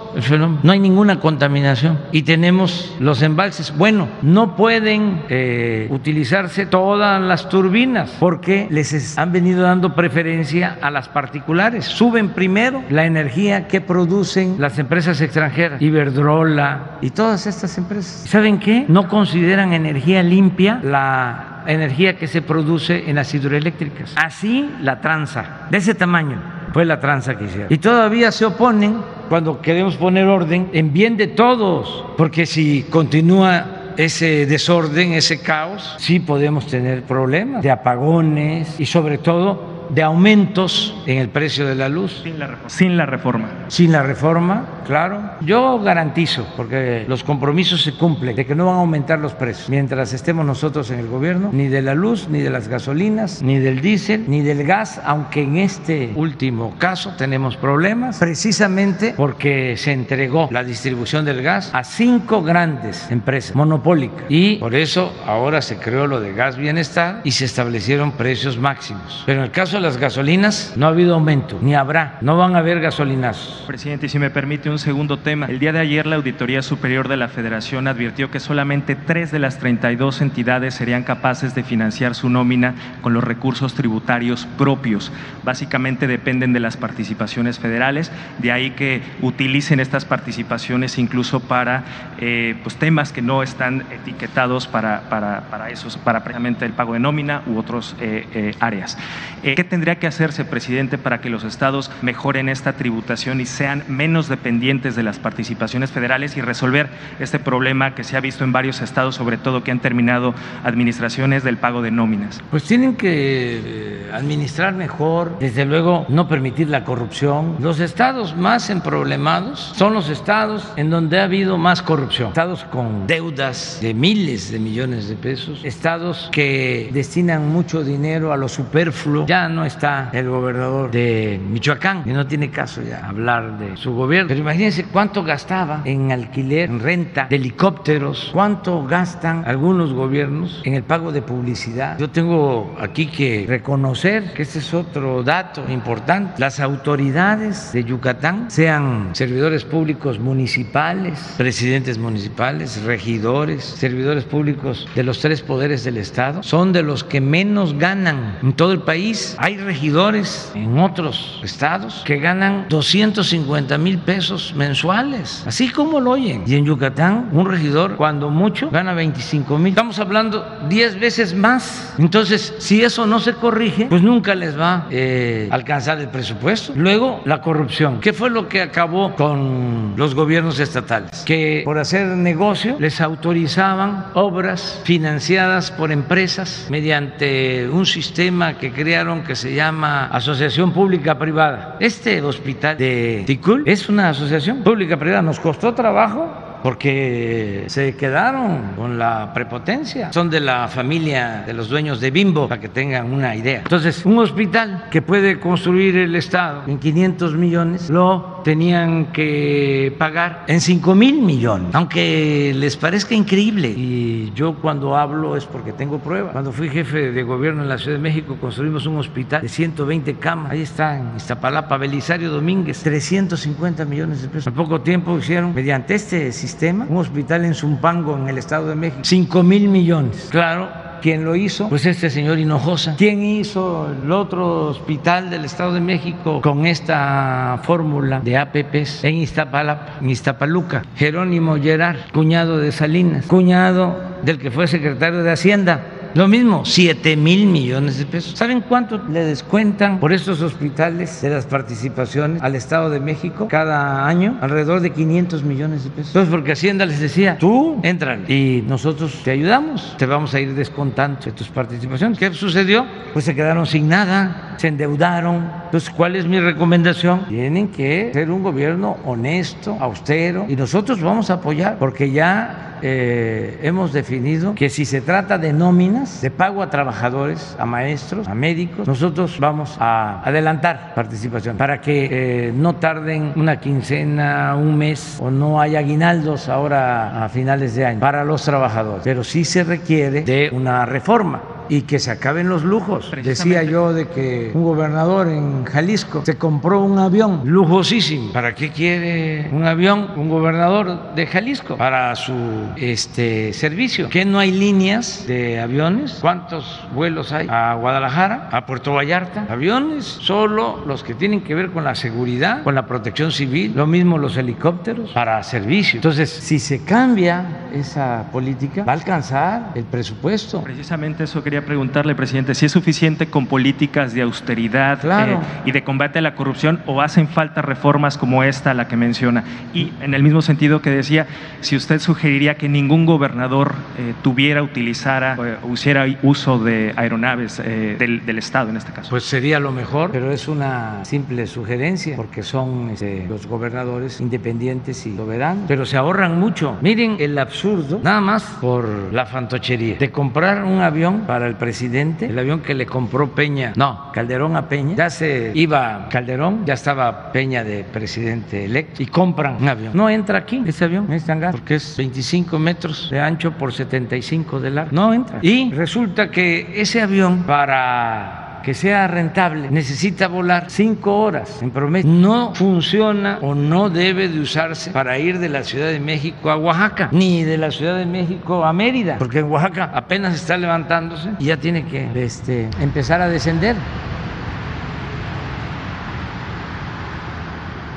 no hay ninguna contaminación y tenemos los embalses. Bueno, no pueden eh, utilizarse todas las turbinas porque les han venido dando preferencia a las particulares. Suben primero la energía que producen las empresas extranjeras, Iberdrola y todas estas empresas. ¿Saben qué? No consideran energía limpia la energía que se produce en las hidroeléctricas. Así la tranza, de ese tamaño fue la tranza que hicieron. Y todavía se oponen cuando queremos poner orden en bien de todos, porque si continúa ese desorden, ese caos, sí podemos tener problemas de apagones y sobre todo de aumentos en el precio de la luz. Sin la, reforma. Sin la reforma. Sin la reforma, claro. Yo garantizo, porque los compromisos se cumplen, de que no van a aumentar los precios mientras estemos nosotros en el gobierno, ni de la luz, ni de las gasolinas, ni del diésel, ni del gas, aunque en este último caso tenemos problemas, precisamente porque se entregó la distribución del gas a cinco grandes empresas monopólicas. Y por eso ahora se creó lo de gas bienestar y se establecieron precios máximos. Pero en el caso de las gasolinas no ha habido aumento, ni habrá, no van a haber gasolinas. Presidente, y si me permite un segundo tema. El día de ayer la Auditoría Superior de la Federación advirtió que solamente tres de las 32 entidades serían capaces de financiar su nómina con los recursos tributarios propios. Básicamente dependen de las participaciones federales, de ahí que utilicen estas participaciones incluso para eh, pues temas que no están etiquetados para, para, para, esos, para precisamente el pago de nómina u otras eh, eh, áreas. ¿Qué tendría que hacerse, presidente, para que los estados mejoren esta tributación y sean menos dependientes de las participaciones federales y resolver este problema que se ha visto en varios estados, sobre todo que han terminado administraciones del pago de nóminas? Pues tienen que eh, administrar mejor, desde luego no permitir la corrupción. Los estados más emproblemados son los estados en donde ha habido más corrupción, estados con deudas de miles de millones de pesos, estados que destinan mucho dinero a lo superfluo. Ya no está el gobernador de Michoacán y no tiene caso ya hablar de su gobierno. Pero imagínense cuánto gastaba en alquiler, en renta de helicópteros, cuánto gastan algunos gobiernos en el pago de publicidad. Yo tengo aquí que reconocer que este es otro dato importante. Las autoridades de Yucatán, sean servidores públicos municipales, presidentes municipales, regidores, servidores públicos de los tres poderes del Estado, son de los que menos ganan en todo el país. Hay regidores en otros estados que ganan 250 mil pesos mensuales, así como lo oyen. Y en Yucatán, un regidor, cuando mucho, gana 25 mil. Estamos hablando 10 veces más. Entonces, si eso no se corrige, pues nunca les va a eh, alcanzar el presupuesto. Luego, la corrupción. ¿Qué fue lo que acabó con los gobiernos estatales? Que por hacer negocio les autorizaban obras financiadas por empresas mediante un sistema que crearon que se llama Asociación Pública Privada. Este hospital de Ticul es una asociación pública privada. Nos costó trabajo porque se quedaron con la prepotencia. Son de la familia de los dueños de Bimbo, para que tengan una idea. Entonces, un hospital que puede construir el Estado en 500 millones, lo tenían que pagar en 5 mil millones, aunque les parezca increíble. Y yo cuando hablo es porque tengo pruebas. Cuando fui jefe de gobierno en la Ciudad de México, construimos un hospital de 120 camas. Ahí está, en Iztapalapa, Belisario Domínguez, 350 millones de pesos. Al poco tiempo hicieron, mediante este sistema, un hospital en Zumpango, en el Estado de México, 5 mil millones. Claro, ¿Quién lo hizo? Pues este señor Hinojosa. ¿Quién hizo el otro hospital del Estado de México con esta fórmula de APPs en Iztapalapa, en Iztapaluca? Jerónimo Gerard, cuñado de Salinas, cuñado del que fue secretario de Hacienda. Lo mismo, 7 mil millones de pesos. ¿Saben cuánto le descuentan por estos hospitales de las participaciones al Estado de México cada año? Alrededor de 500 millones de pesos. Entonces, porque Hacienda les decía, tú entra y nosotros te ayudamos, te vamos a ir descontando de tus participaciones. ¿Qué sucedió? Pues se quedaron sin nada, se endeudaron. Entonces, ¿cuál es mi recomendación? Tienen que ser un gobierno honesto, austero, y nosotros vamos a apoyar, porque ya eh, hemos definido que si se trata de nómina, de pago a trabajadores, a maestros, a médicos, nosotros vamos a adelantar participación para que eh, no tarden una quincena, un mes o no haya aguinaldos ahora a finales de año para los trabajadores. Pero sí se requiere de una reforma y que se acaben los lujos. Decía yo de que un gobernador en Jalisco se compró un avión lujosísimo. ¿Para qué quiere un avión un gobernador de Jalisco? Para su este servicio. ¿Que no hay líneas de aviones? ¿Cuántos vuelos hay a Guadalajara, a Puerto Vallarta? Aviones, solo los que tienen que ver con la seguridad, con la protección civil, lo mismo los helicópteros para servicio. Entonces, si se cambia esa política, va a alcanzar el presupuesto. Precisamente eso quería preguntarle, presidente, si es suficiente con políticas de austeridad eh, y de combate a la corrupción o hacen falta reformas como esta, la que menciona. Y en el mismo sentido que decía, si usted sugeriría que ningún gobernador eh, tuviera, utilizara o hiciera uso de aeronaves eh, del, del, Estado en este caso. Pues sería lo mejor, pero es una simple sugerencia porque son este, los gobernadores independientes y soberanos, pero se ahorran mucho. Miren el absurdo, nada más por la fantochería de comprar un avión para el presidente, el avión que le compró Peña, no, Calderón a Peña, ya se iba Calderón, ya estaba Peña de presidente electo. Y compran un avión. No entra aquí ese avión, en este hangar, porque es 25 metros de ancho por 75 de largo. No entra. Y resulta que ese avión para que sea rentable necesita volar cinco horas en promedio. No funciona o no debe de usarse para ir de la Ciudad de México a Oaxaca, ni de la Ciudad de México a Mérida, porque en Oaxaca apenas está levantándose y ya tiene que este, empezar a descender.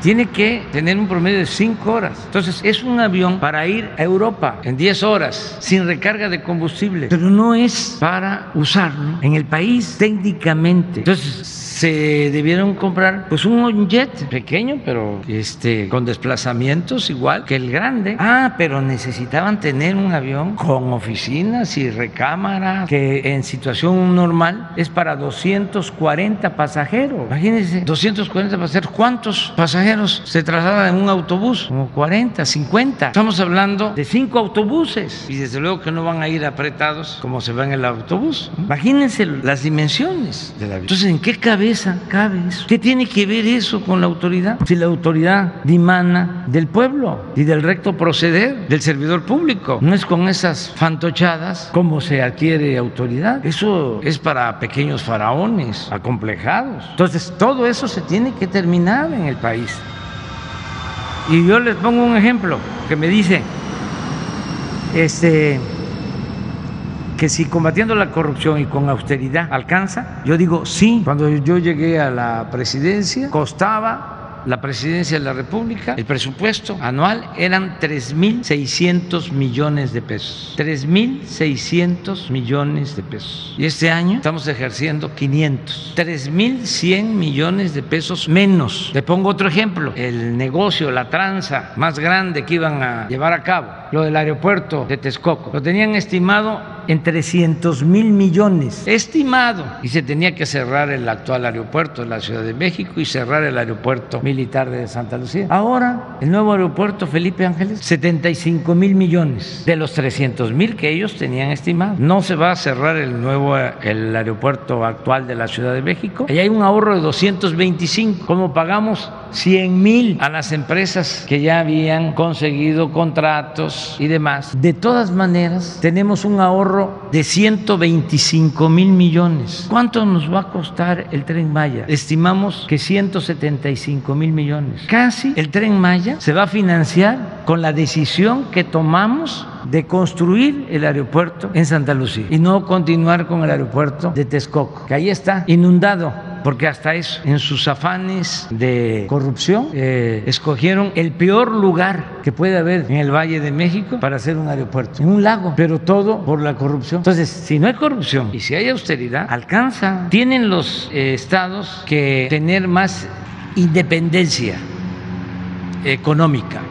Tiene que tener un promedio de 5 horas. Entonces, es un avión para ir a Europa en 10 horas, sin recarga de combustible, pero no es para usarlo en el país técnicamente. Entonces, se debieron comprar pues un jet pequeño, pero este con desplazamientos igual que el grande. Ah, pero necesitaban tener un avión con oficinas y recámaras que en situación normal es para 240 pasajeros. Imagínense, 240 pasajeros. ¿Cuántos pasajeros se trasladan en un autobús? Como 40, 50. Estamos hablando de cinco autobuses y desde luego que no van a ir apretados como se va en el autobús. Imagínense las dimensiones del avión. Entonces, ¿en qué cabe cabe eso? ¿Qué tiene que ver eso con la autoridad? Si la autoridad dimana del pueblo y del recto proceder del servidor público, no es con esas fantochadas como se adquiere autoridad. Eso es para pequeños faraones acomplejados. Entonces, todo eso se tiene que terminar en el país. Y yo les pongo un ejemplo que me dice, este, que si combatiendo la corrupción y con austeridad alcanza, yo digo sí. Cuando yo llegué a la presidencia costaba la presidencia de la República, el presupuesto anual eran 3.600 millones de pesos. 3.600 millones de pesos. Y este año estamos ejerciendo 500. 3.100 millones de pesos menos. Le pongo otro ejemplo. El negocio, la tranza más grande que iban a llevar a cabo, lo del aeropuerto de Texcoco, lo tenían estimado en 300 mil millones, estimado, y se tenía que cerrar el actual aeropuerto de la Ciudad de México y cerrar el aeropuerto militar de Santa Lucía. Ahora, el nuevo aeropuerto Felipe Ángeles, 75 mil millones de los 300 mil que ellos tenían estimado. No se va a cerrar el nuevo el aeropuerto actual de la Ciudad de México. Ahí hay un ahorro de 225. ¿Cómo pagamos? 100 mil a las empresas que ya habían conseguido contratos y demás. De todas maneras, tenemos un ahorro de 125 mil millones. ¿Cuánto nos va a costar el tren Maya? Estimamos que 175 mil millones. Casi el tren Maya se va a financiar con la decisión que tomamos de construir el aeropuerto en Santa Lucía y no continuar con el aeropuerto de Texcoco, que ahí está inundado porque hasta eso, en sus afanes de corrupción, eh, escogieron el peor lugar que puede haber en el Valle de México para hacer un aeropuerto, en un lago, pero todo por la corrupción. Entonces, si no hay corrupción y si hay austeridad, alcanza. Tienen los eh, estados que tener más independencia económica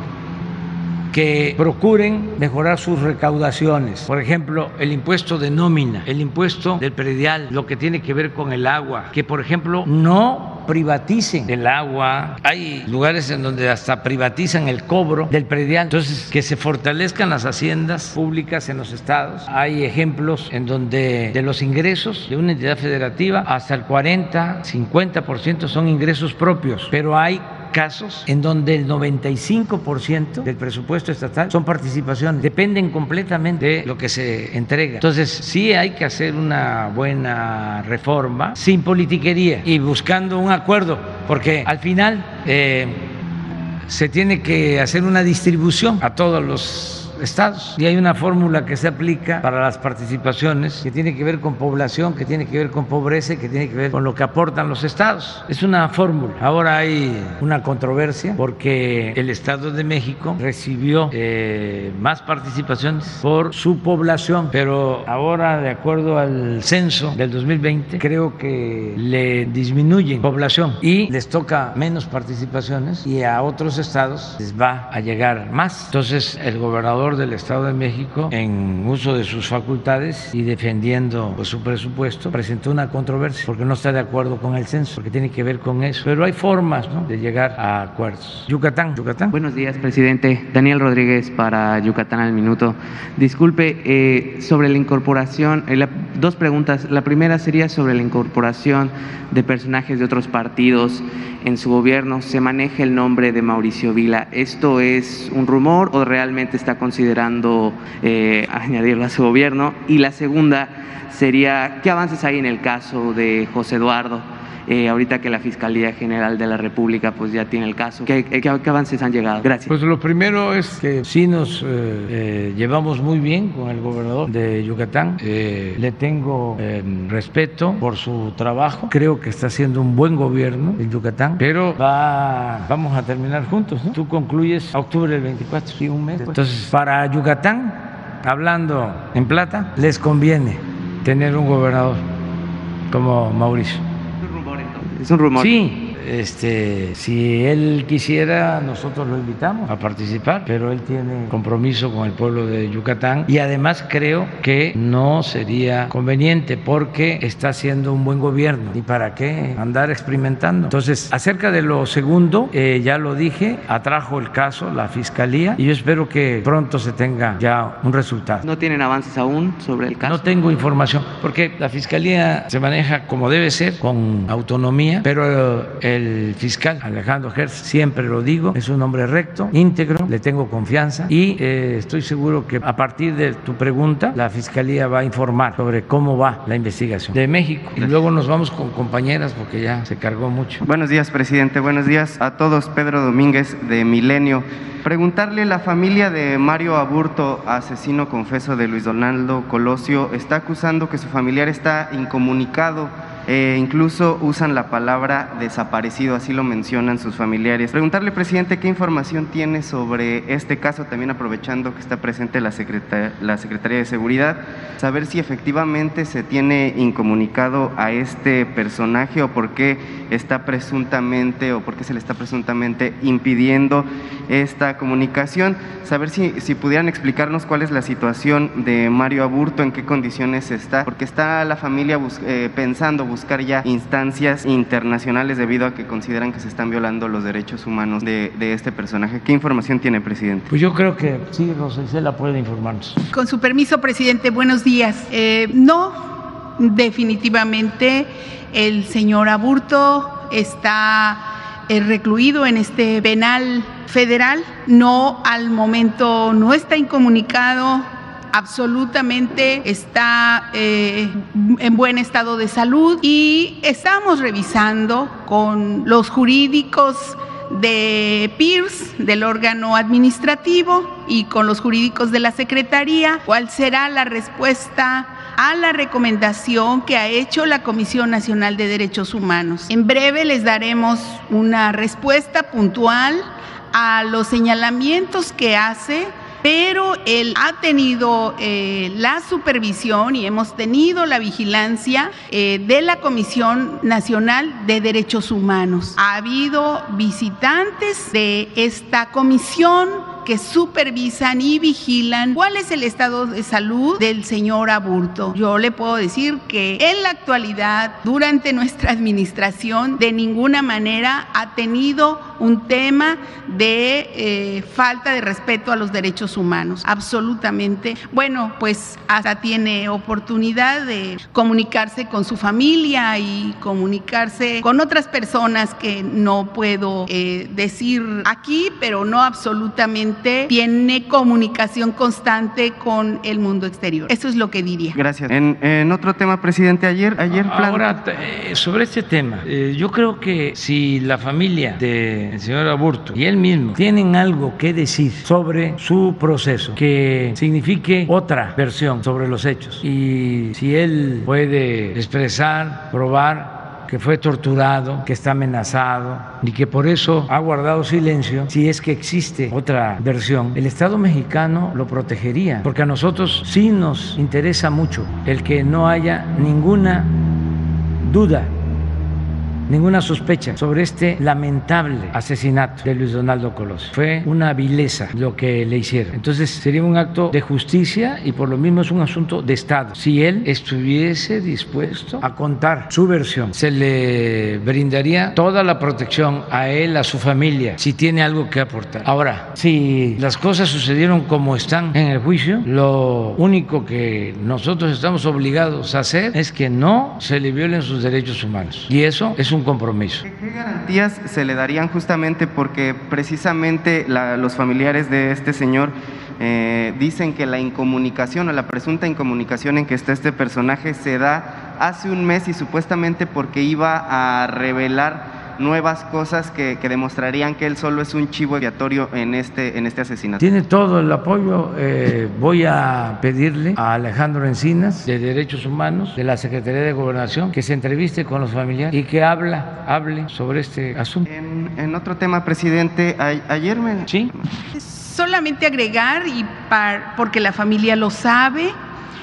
que procuren mejorar sus recaudaciones. Por ejemplo, el impuesto de nómina, el impuesto del predial, lo que tiene que ver con el agua, que por ejemplo no privaticen el agua. Hay lugares en donde hasta privatizan el cobro del predial. Entonces, que se fortalezcan las haciendas públicas en los estados. Hay ejemplos en donde de los ingresos de una entidad federativa hasta el 40, 50% son ingresos propios, pero hay casos en donde el 95% del presupuesto estatal son participaciones, dependen completamente de lo que se entrega. Entonces, sí hay que hacer una buena reforma sin politiquería y buscando un acuerdo, porque al final eh, se tiene que hacer una distribución a todos los estados. Y hay una fórmula que se aplica para las participaciones que tiene que ver con población, que tiene que ver con pobreza, que tiene que ver con lo que aportan los estados. Es una fórmula. Ahora hay una controversia porque el Estado de México recibió eh, más participaciones por su población, pero ahora, de acuerdo al censo del 2020, creo que le disminuyen población y les toca menos participaciones y a otros estados les va a llegar más. Entonces, el gobernador del Estado de México, en uso de sus facultades y defendiendo pues, su presupuesto, presentó una controversia porque no está de acuerdo con el censo, porque tiene que ver con eso. Pero hay formas de llegar a acuerdos. Yucatán, Yucatán. Buenos días, presidente. Daniel Rodríguez para Yucatán al minuto. Disculpe, eh, sobre la incorporación, eh, dos preguntas. La primera sería sobre la incorporación de personajes de otros partidos en su gobierno. Se maneja el nombre de Mauricio Vila. ¿Esto es un rumor o realmente está considerado considerando eh, a su gobierno? Y la segunda sería, ¿qué avances hay en el caso de José Eduardo? Eh, ahorita que la Fiscalía General de la República pues ya tiene el caso. ¿Qué, qué, avances han llegado? Gracias. Pues lo primero es que sí nos eh, eh, llevamos muy bien con el gobernador de Yucatán. le tengo em, respeto por su trabajo. Creo que está haciendo un buen gobierno en Yucatán, pero va, vamos a terminar juntos. Tú concluyes octubre del 24, sí, un mes. Entonces, para Yucatán, hablando en plata, les conviene tener un gobernador como Mauricio. Es un rumor. Sí, este, si él quisiera, nosotros lo invitamos a participar, pero él tiene compromiso con el pueblo de Yucatán y además creo que no sería conveniente porque está haciendo un buen gobierno y para qué andar experimentando. Entonces, acerca de lo segundo, eh, ya lo dije, atrajo el caso la fiscalía y yo espero que pronto se tenga ya un resultado. ¿No tienen avances aún sobre el caso? No tengo información porque la fiscalía se maneja como debe ser, con autonomía, pero eh, el fiscal Alejandro Hertz, siempre lo digo, es un hombre recto, íntegro, le tengo confianza y eh, estoy seguro que a partir de tu pregunta la Fiscalía va a informar sobre cómo va la investigación de México. Y luego nos vamos con compañeras porque ya se cargó mucho. Buenos días, presidente. Buenos días a todos. Pedro Domínguez de Milenio. Preguntarle, la familia de Mario Aburto, asesino confeso de Luis Donaldo Colosio, está acusando que su familiar está incomunicado eh, incluso usan la palabra desaparecido, así lo mencionan sus familiares. Preguntarle, presidente, qué información tiene sobre este caso, también aprovechando que está presente la, la Secretaría de Seguridad, saber si efectivamente se tiene incomunicado a este personaje o por qué está presuntamente o por qué se le está presuntamente impidiendo esta comunicación, saber si, pudieran explicarnos cuál es la situación de Mario Aburto, en qué condiciones está, porque está la familia eh, pensando, buscar ya instancias internacionales debido a que consideran que se están violando los derechos humanos de, este personaje. ¿Qué información tiene, presidente? Pues yo creo que sí, Rosa Isela puede informarnos. Con su permiso, presidente, buenos días. Eh, no, definitivamente el señor Aburto está eh, recluido en este penal federal. No, al momento no está incomunicado absolutamente está eh, en buen estado de salud y estamos revisando con los jurídicos de PIRS, del órgano administrativo, y con los jurídicos de la Secretaría, cuál será la respuesta a la recomendación que ha hecho la Comisión Nacional de Derechos Humanos. En breve les daremos una respuesta puntual a los señalamientos que hace pero él ha tenido eh, la supervisión y hemos tenido la vigilancia eh, de la Comisión Nacional de Derechos Humanos. Ha habido visitantes de esta comisión que supervisan y vigilan cuál es el estado de salud del señor Aburto. Yo le puedo decir que en la actualidad, durante nuestra administración, de ninguna manera ha tenido un tema de eh, falta de respeto a los derechos humanos. Absolutamente. Bueno, pues hasta tiene oportunidad de comunicarse con su familia y comunicarse con otras personas que no puedo eh, decir aquí, pero no absolutamente tiene comunicación constante con el mundo exterior. Eso es lo que diría. Gracias. En, otro tema, presidente, ayer, ayer Ahora, sobre este tema, eh, yo creo que si la familia del señor Aburto y él mismo tienen algo que decir sobre su proceso, que signifique otra versión sobre los hechos, y si él puede expresar, probar que fue torturado, que está amenazado y que por eso ha guardado silencio, si es que existe otra versión, el Estado mexicano lo protegería, porque a nosotros sí nos interesa mucho el que no haya ninguna duda ninguna sospecha sobre este lamentable asesinato de Luis Donaldo Colosio. Fue una vileza lo que le hicieron. Entonces sería un acto de justicia y por lo mismo es un asunto de Estado. Si él estuviese dispuesto a contar su versión, se le brindaría toda la protección a él, a su familia, si tiene algo que aportar. Ahora, si las cosas sucedieron como están en el juicio, lo único que nosotros estamos obligados a hacer es que no se le violen sus derechos humanos. Y eso es un un compromiso. ¿Qué garantías se le darían justamente porque precisamente los familiares de este señor eh, dicen que la incomunicación o la presunta incomunicación en que está este personaje se da hace un mes y supuestamente porque iba a revelar nuevas cosas que, demostrarían que él solo es un chivo expiatorio en este, en este asesinato. Tiene todo el apoyo. Eh, voy a pedirle a Alejandro Encinas, de Derechos Humanos, de la Secretaría de Gobernación, que se entreviste con los familiares y que habla, hable sobre este asunto. En, otro tema, presidente, ayer me... Sí. Solamente agregar, y porque la familia lo sabe,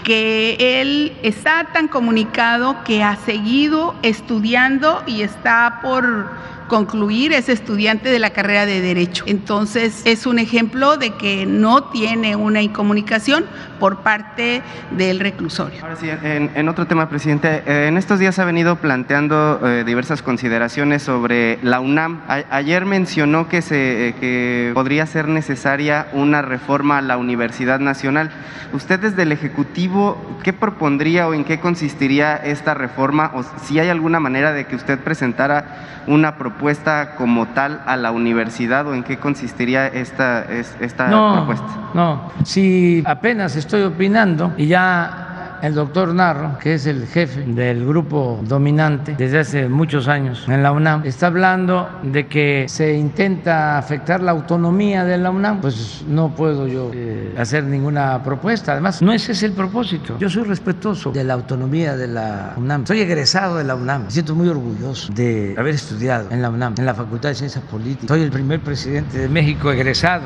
que él está tan comunicado que ha seguido estudiando y está por concluir, es estudiante de la carrera de Derecho. Entonces, es un ejemplo de que no tiene una incomunicación por parte del reclusorio. Ahora sí, en, otro tema, presidente, eh, en estos días ha venido planteando eh, diversas consideraciones sobre la UNAM. ayer mencionó que, se, eh, que podría ser necesaria una reforma a la Universidad Nacional. ¿Usted desde el Ejecutivo qué propondría o en qué consistiría esta reforma? O si hay alguna manera de que usted presentara una propuesta propuesta como tal a la universidad o en qué consistiría esta, esta propuesta? No, si apenas estoy opinando y ya el doctor Narro, que es el jefe del grupo dominante desde hace muchos años en la UNAM, está hablando de que se intenta afectar la autonomía de la UNAM. Pues no puedo yo eh, hacer ninguna propuesta. Además, no ese es el propósito. Yo soy respetuoso de la autonomía de la UNAM. Soy egresado de la UNAM. Me siento muy orgulloso de haber estudiado en la UNAM, en la Facultad de Ciencias Políticas. Soy el primer presidente de México egresado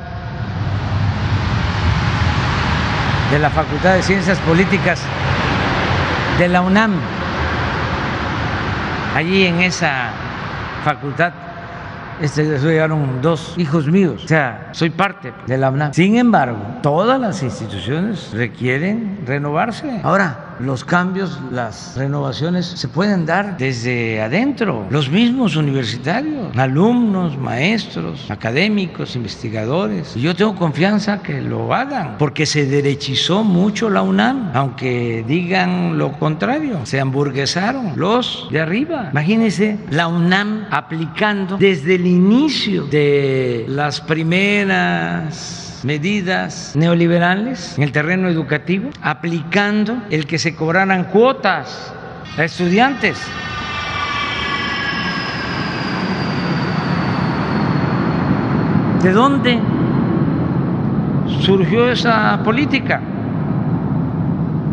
de la Facultad de Ciencias Políticas de la UNAM. Allí en esa facultad este, llegaron dos hijos míos, o sea, soy parte de la UNAM. Sin embargo, todas las instituciones requieren renovarse. Ahora, los cambios, las renovaciones se pueden dar desde adentro, los mismos universitarios, alumnos, maestros, académicos, investigadores. Yo tengo confianza que lo hagan, porque se derechizó mucho la UNAM, aunque digan lo contrario, se hamburguesaron los de arriba. Imagínense la UNAM aplicando desde el inicio de las primeras medidas neoliberales en el terreno educativo, aplicando el que se cobraran cuotas a estudiantes. ¿De dónde surgió esa política?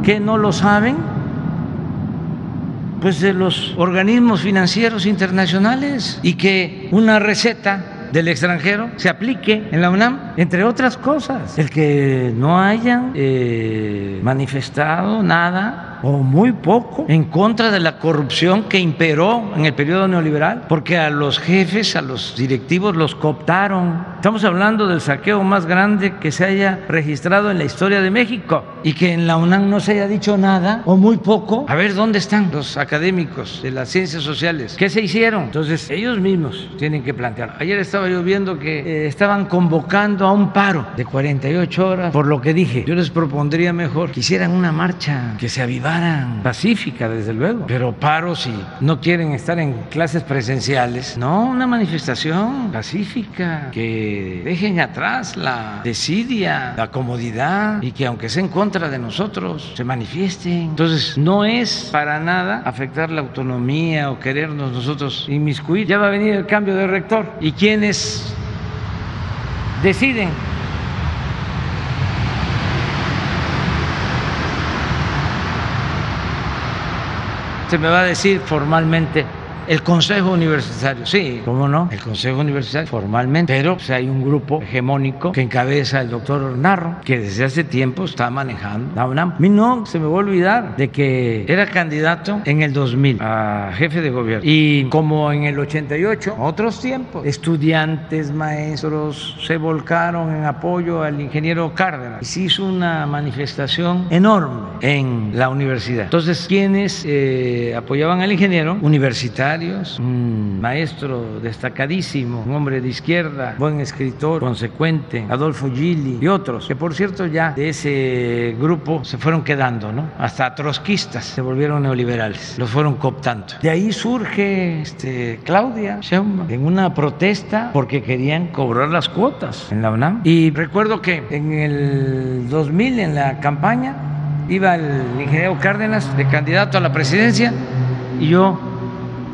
¿Que no lo saben? Pues de los organismos financieros internacionales y que una receta del extranjero se aplique en la UNAM, entre otras cosas. El que no hayan eh, manifestado nada o muy poco en contra de la corrupción que imperó en el periodo neoliberal, porque a los jefes, a los directivos los cooptaron. Estamos hablando del saqueo más grande que se haya registrado en la historia de México y que en la UNAM no se haya dicho nada o muy poco. A ver, ¿dónde están los académicos de las ciencias sociales? ¿Qué se hicieron? Entonces, ellos mismos tienen que plantear. Ayer estaba yo viendo que eh, estaban convocando a un paro de 48 horas por lo que dije. Yo les propondría mejor que hicieran una marcha, que se avivaran, pacífica desde luego, pero paro si no quieren estar en clases presenciales. No, una manifestación pacífica, que dejen atrás la desidia, la comodidad y que aunque sea en contra de nosotros, se manifiesten. Entonces, no es para nada afectar la autonomía o querernos nosotros inmiscuir. Ya va a venir el cambio de rector y quienes deciden se me va a decir formalmente el Consejo Universitario, sí, ¿cómo no? El Consejo Universitario formalmente, pero pues, hay un grupo hegemónico que encabeza el doctor Narro, que desde hace tiempo está manejando la UNAM. A mí no se me va a olvidar de que era candidato en el 2000 a jefe de gobierno y como en el 88, otros tiempos, estudiantes, maestros se volcaron en apoyo al ingeniero Cárdenas y se hizo una manifestación enorme en la universidad. Entonces, quienes eh, apoyaban al ingeniero universitario, un maestro destacadísimo, un hombre de izquierda, buen escritor, consecuente, Adolfo Gili y otros, que por cierto ya de ese grupo se fueron quedando, ¿no? Hasta trotskistas se volvieron neoliberales, los fueron cooptando. De ahí surge este, Claudia Sheinbaum en una protesta porque querían cobrar las cuotas en la UNAM. Y recuerdo que en el 2000, en la campaña, iba el ingeniero Cárdenas de candidato a la presidencia y yo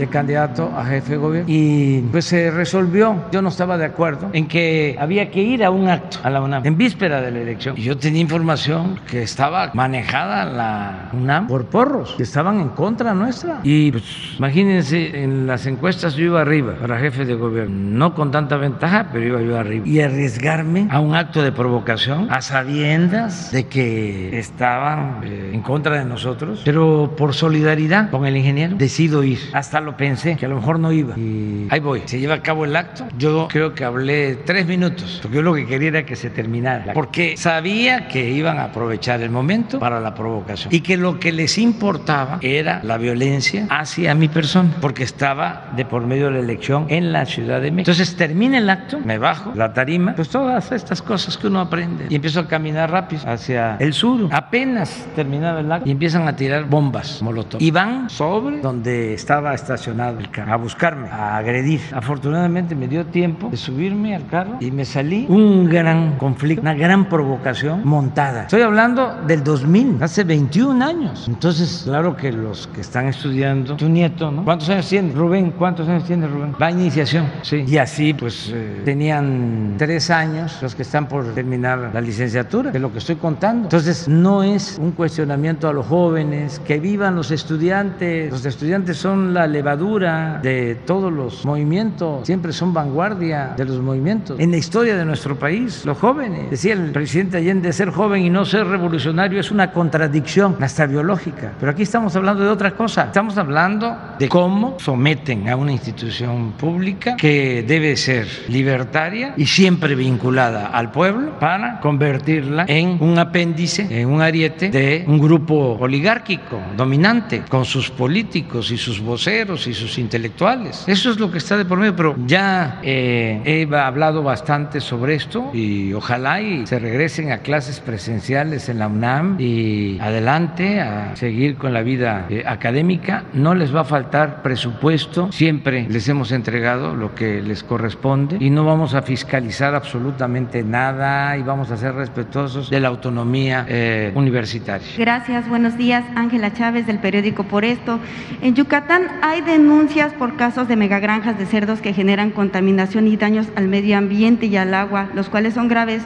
de candidato a jefe de gobierno. Y pues se resolvió, yo no estaba de acuerdo, en que había que ir a un acto a la UNAM en víspera de la elección. Y yo tenía información que estaba manejada la UNAM por porros, que estaban en contra nuestra. Y pues imagínense, en las encuestas yo iba arriba para jefe de gobierno, no con tanta ventaja, pero iba yo arriba. Y arriesgarme a un acto de provocación a sabiendas de que estaban eh, en contra de nosotros, pero por solidaridad con el ingeniero decido ir hasta lo pensé, que a lo mejor no iba. Y ahí voy. Se lleva a cabo el acto. Yo creo que hablé tres minutos, porque yo lo que quería era que se terminara. Porque sabía que iban a aprovechar el momento para la provocación. Y que lo que les importaba era la violencia hacia mi persona, porque estaba de por medio de la elección en la Ciudad de México. Entonces termina el acto, me bajo la tarima, pues todas estas cosas que uno aprende. Y empiezo a caminar rápido hacia el sur. Apenas terminaba el acto y empiezan a tirar bombas molotov. Y van sobre donde estaba estacionado el carro a buscarme, a agredir. Afortunadamente me dio tiempo de subirme al carro y me salí. Un gran conflicto, una gran provocación montada. Estoy hablando del 2000, hace 21 años. Entonces, claro que los que están estudiando, tu nieto, ¿no? ¿Cuántos años tiene? Rubén, ¿cuántos años tiene Rubén? Va a iniciación, sí. Y así, pues, eh, tenían tres años los que están por terminar la licenciatura, de lo que estoy contando. Entonces, no es un cuestionamiento a los jóvenes, que vivan los estudiantes. Los estudiantes son la levadura de todos los movimientos, siempre son vanguardia de los movimientos. En la historia de nuestro país, los jóvenes, decía el presidente Allende, ser joven y no ser revolucionario es una contradicción hasta biológica. Pero aquí estamos hablando de otra cosa. Estamos hablando de cómo someten a una institución pública que debe ser libertaria y siempre vinculada al pueblo para convertirla en un apéndice, en un ariete de un grupo oligárquico dominante con sus políticos y sus voceros y sus intelectuales. Eso es lo que está de por medio, pero ya eh, he hablado bastante sobre esto y ojalá y se regresen a clases presenciales en la UNAM y adelante a seguir con la vida eh, académica. No les va a faltar presupuesto, siempre les hemos entregado lo que les corresponde y no vamos a fiscalizar absolutamente nada y vamos a ser respetuosos de la autonomía eh, universitaria. Gracias, buenos días. Ángela Chávez del periódico Por Esto. En Yucatán hay denuncias por casos de megagranjas de cerdos que generan contaminación y daños al medio ambiente y al agua, los cuales son graves.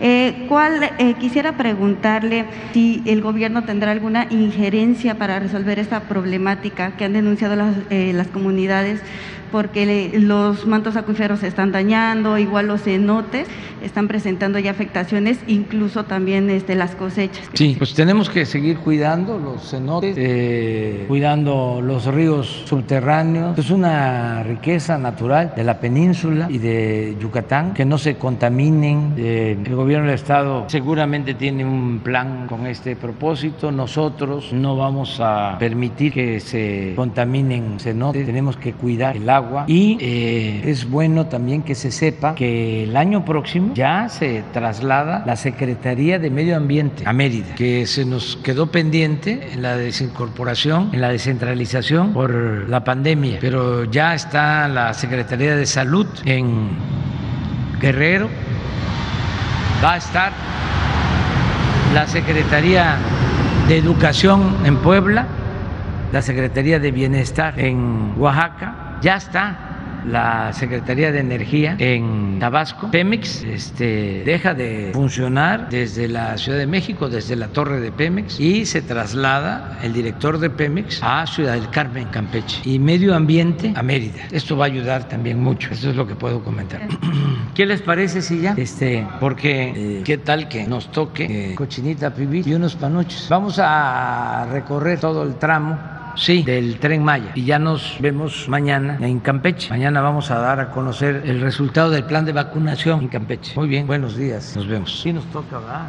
Eh, ¿cuál, eh, quisiera preguntarle si el gobierno tendrá alguna injerencia para resolver esta problemática que han denunciado las, eh, las comunidades porque los mantos acuíferos se están dañando, igual los cenotes están presentando ya afectaciones, incluso también este, las cosechas. Sí, pues tenemos que seguir cuidando los cenotes, eh, cuidando los ríos subterráneos. Es una riqueza natural de la península y de Yucatán, que no se contaminen. Eh, el gobierno del Estado seguramente tiene un plan con este propósito. Nosotros no vamos a permitir que se contaminen cenotes, tenemos que cuidar el agua. Y eh, es bueno también que se sepa que el año próximo ya se traslada la Secretaría de Medio Ambiente a Mérida, que se nos quedó pendiente en la desincorporación, en la descentralización por la pandemia, pero ya está la Secretaría de Salud en Guerrero, va a estar la Secretaría de Educación en Puebla, la Secretaría de Bienestar en Oaxaca, ya está la Secretaría de Energía en Tabasco. Pemex este, deja de funcionar desde la Ciudad de México, desde la torre de Pemex, y se traslada el director de Pemex a Ciudad del Carmen, Campeche, y Medio Ambiente a Mérida. Esto va a ayudar también mucho. Esto es lo que puedo comentar. [clears throat] ¿Qué les parece si ya? Este, porque eh, qué tal que nos toque eh, cochinita pibil y unos panuchos. Vamos a recorrer todo el tramo Sí, del tren Maya. Y ya nos vemos mañana en Campeche. Mañana vamos a dar a conocer el resultado del plan de vacunación en Campeche. Muy bien, buenos días. Nos vemos. Sí, nos toca, ¿verdad?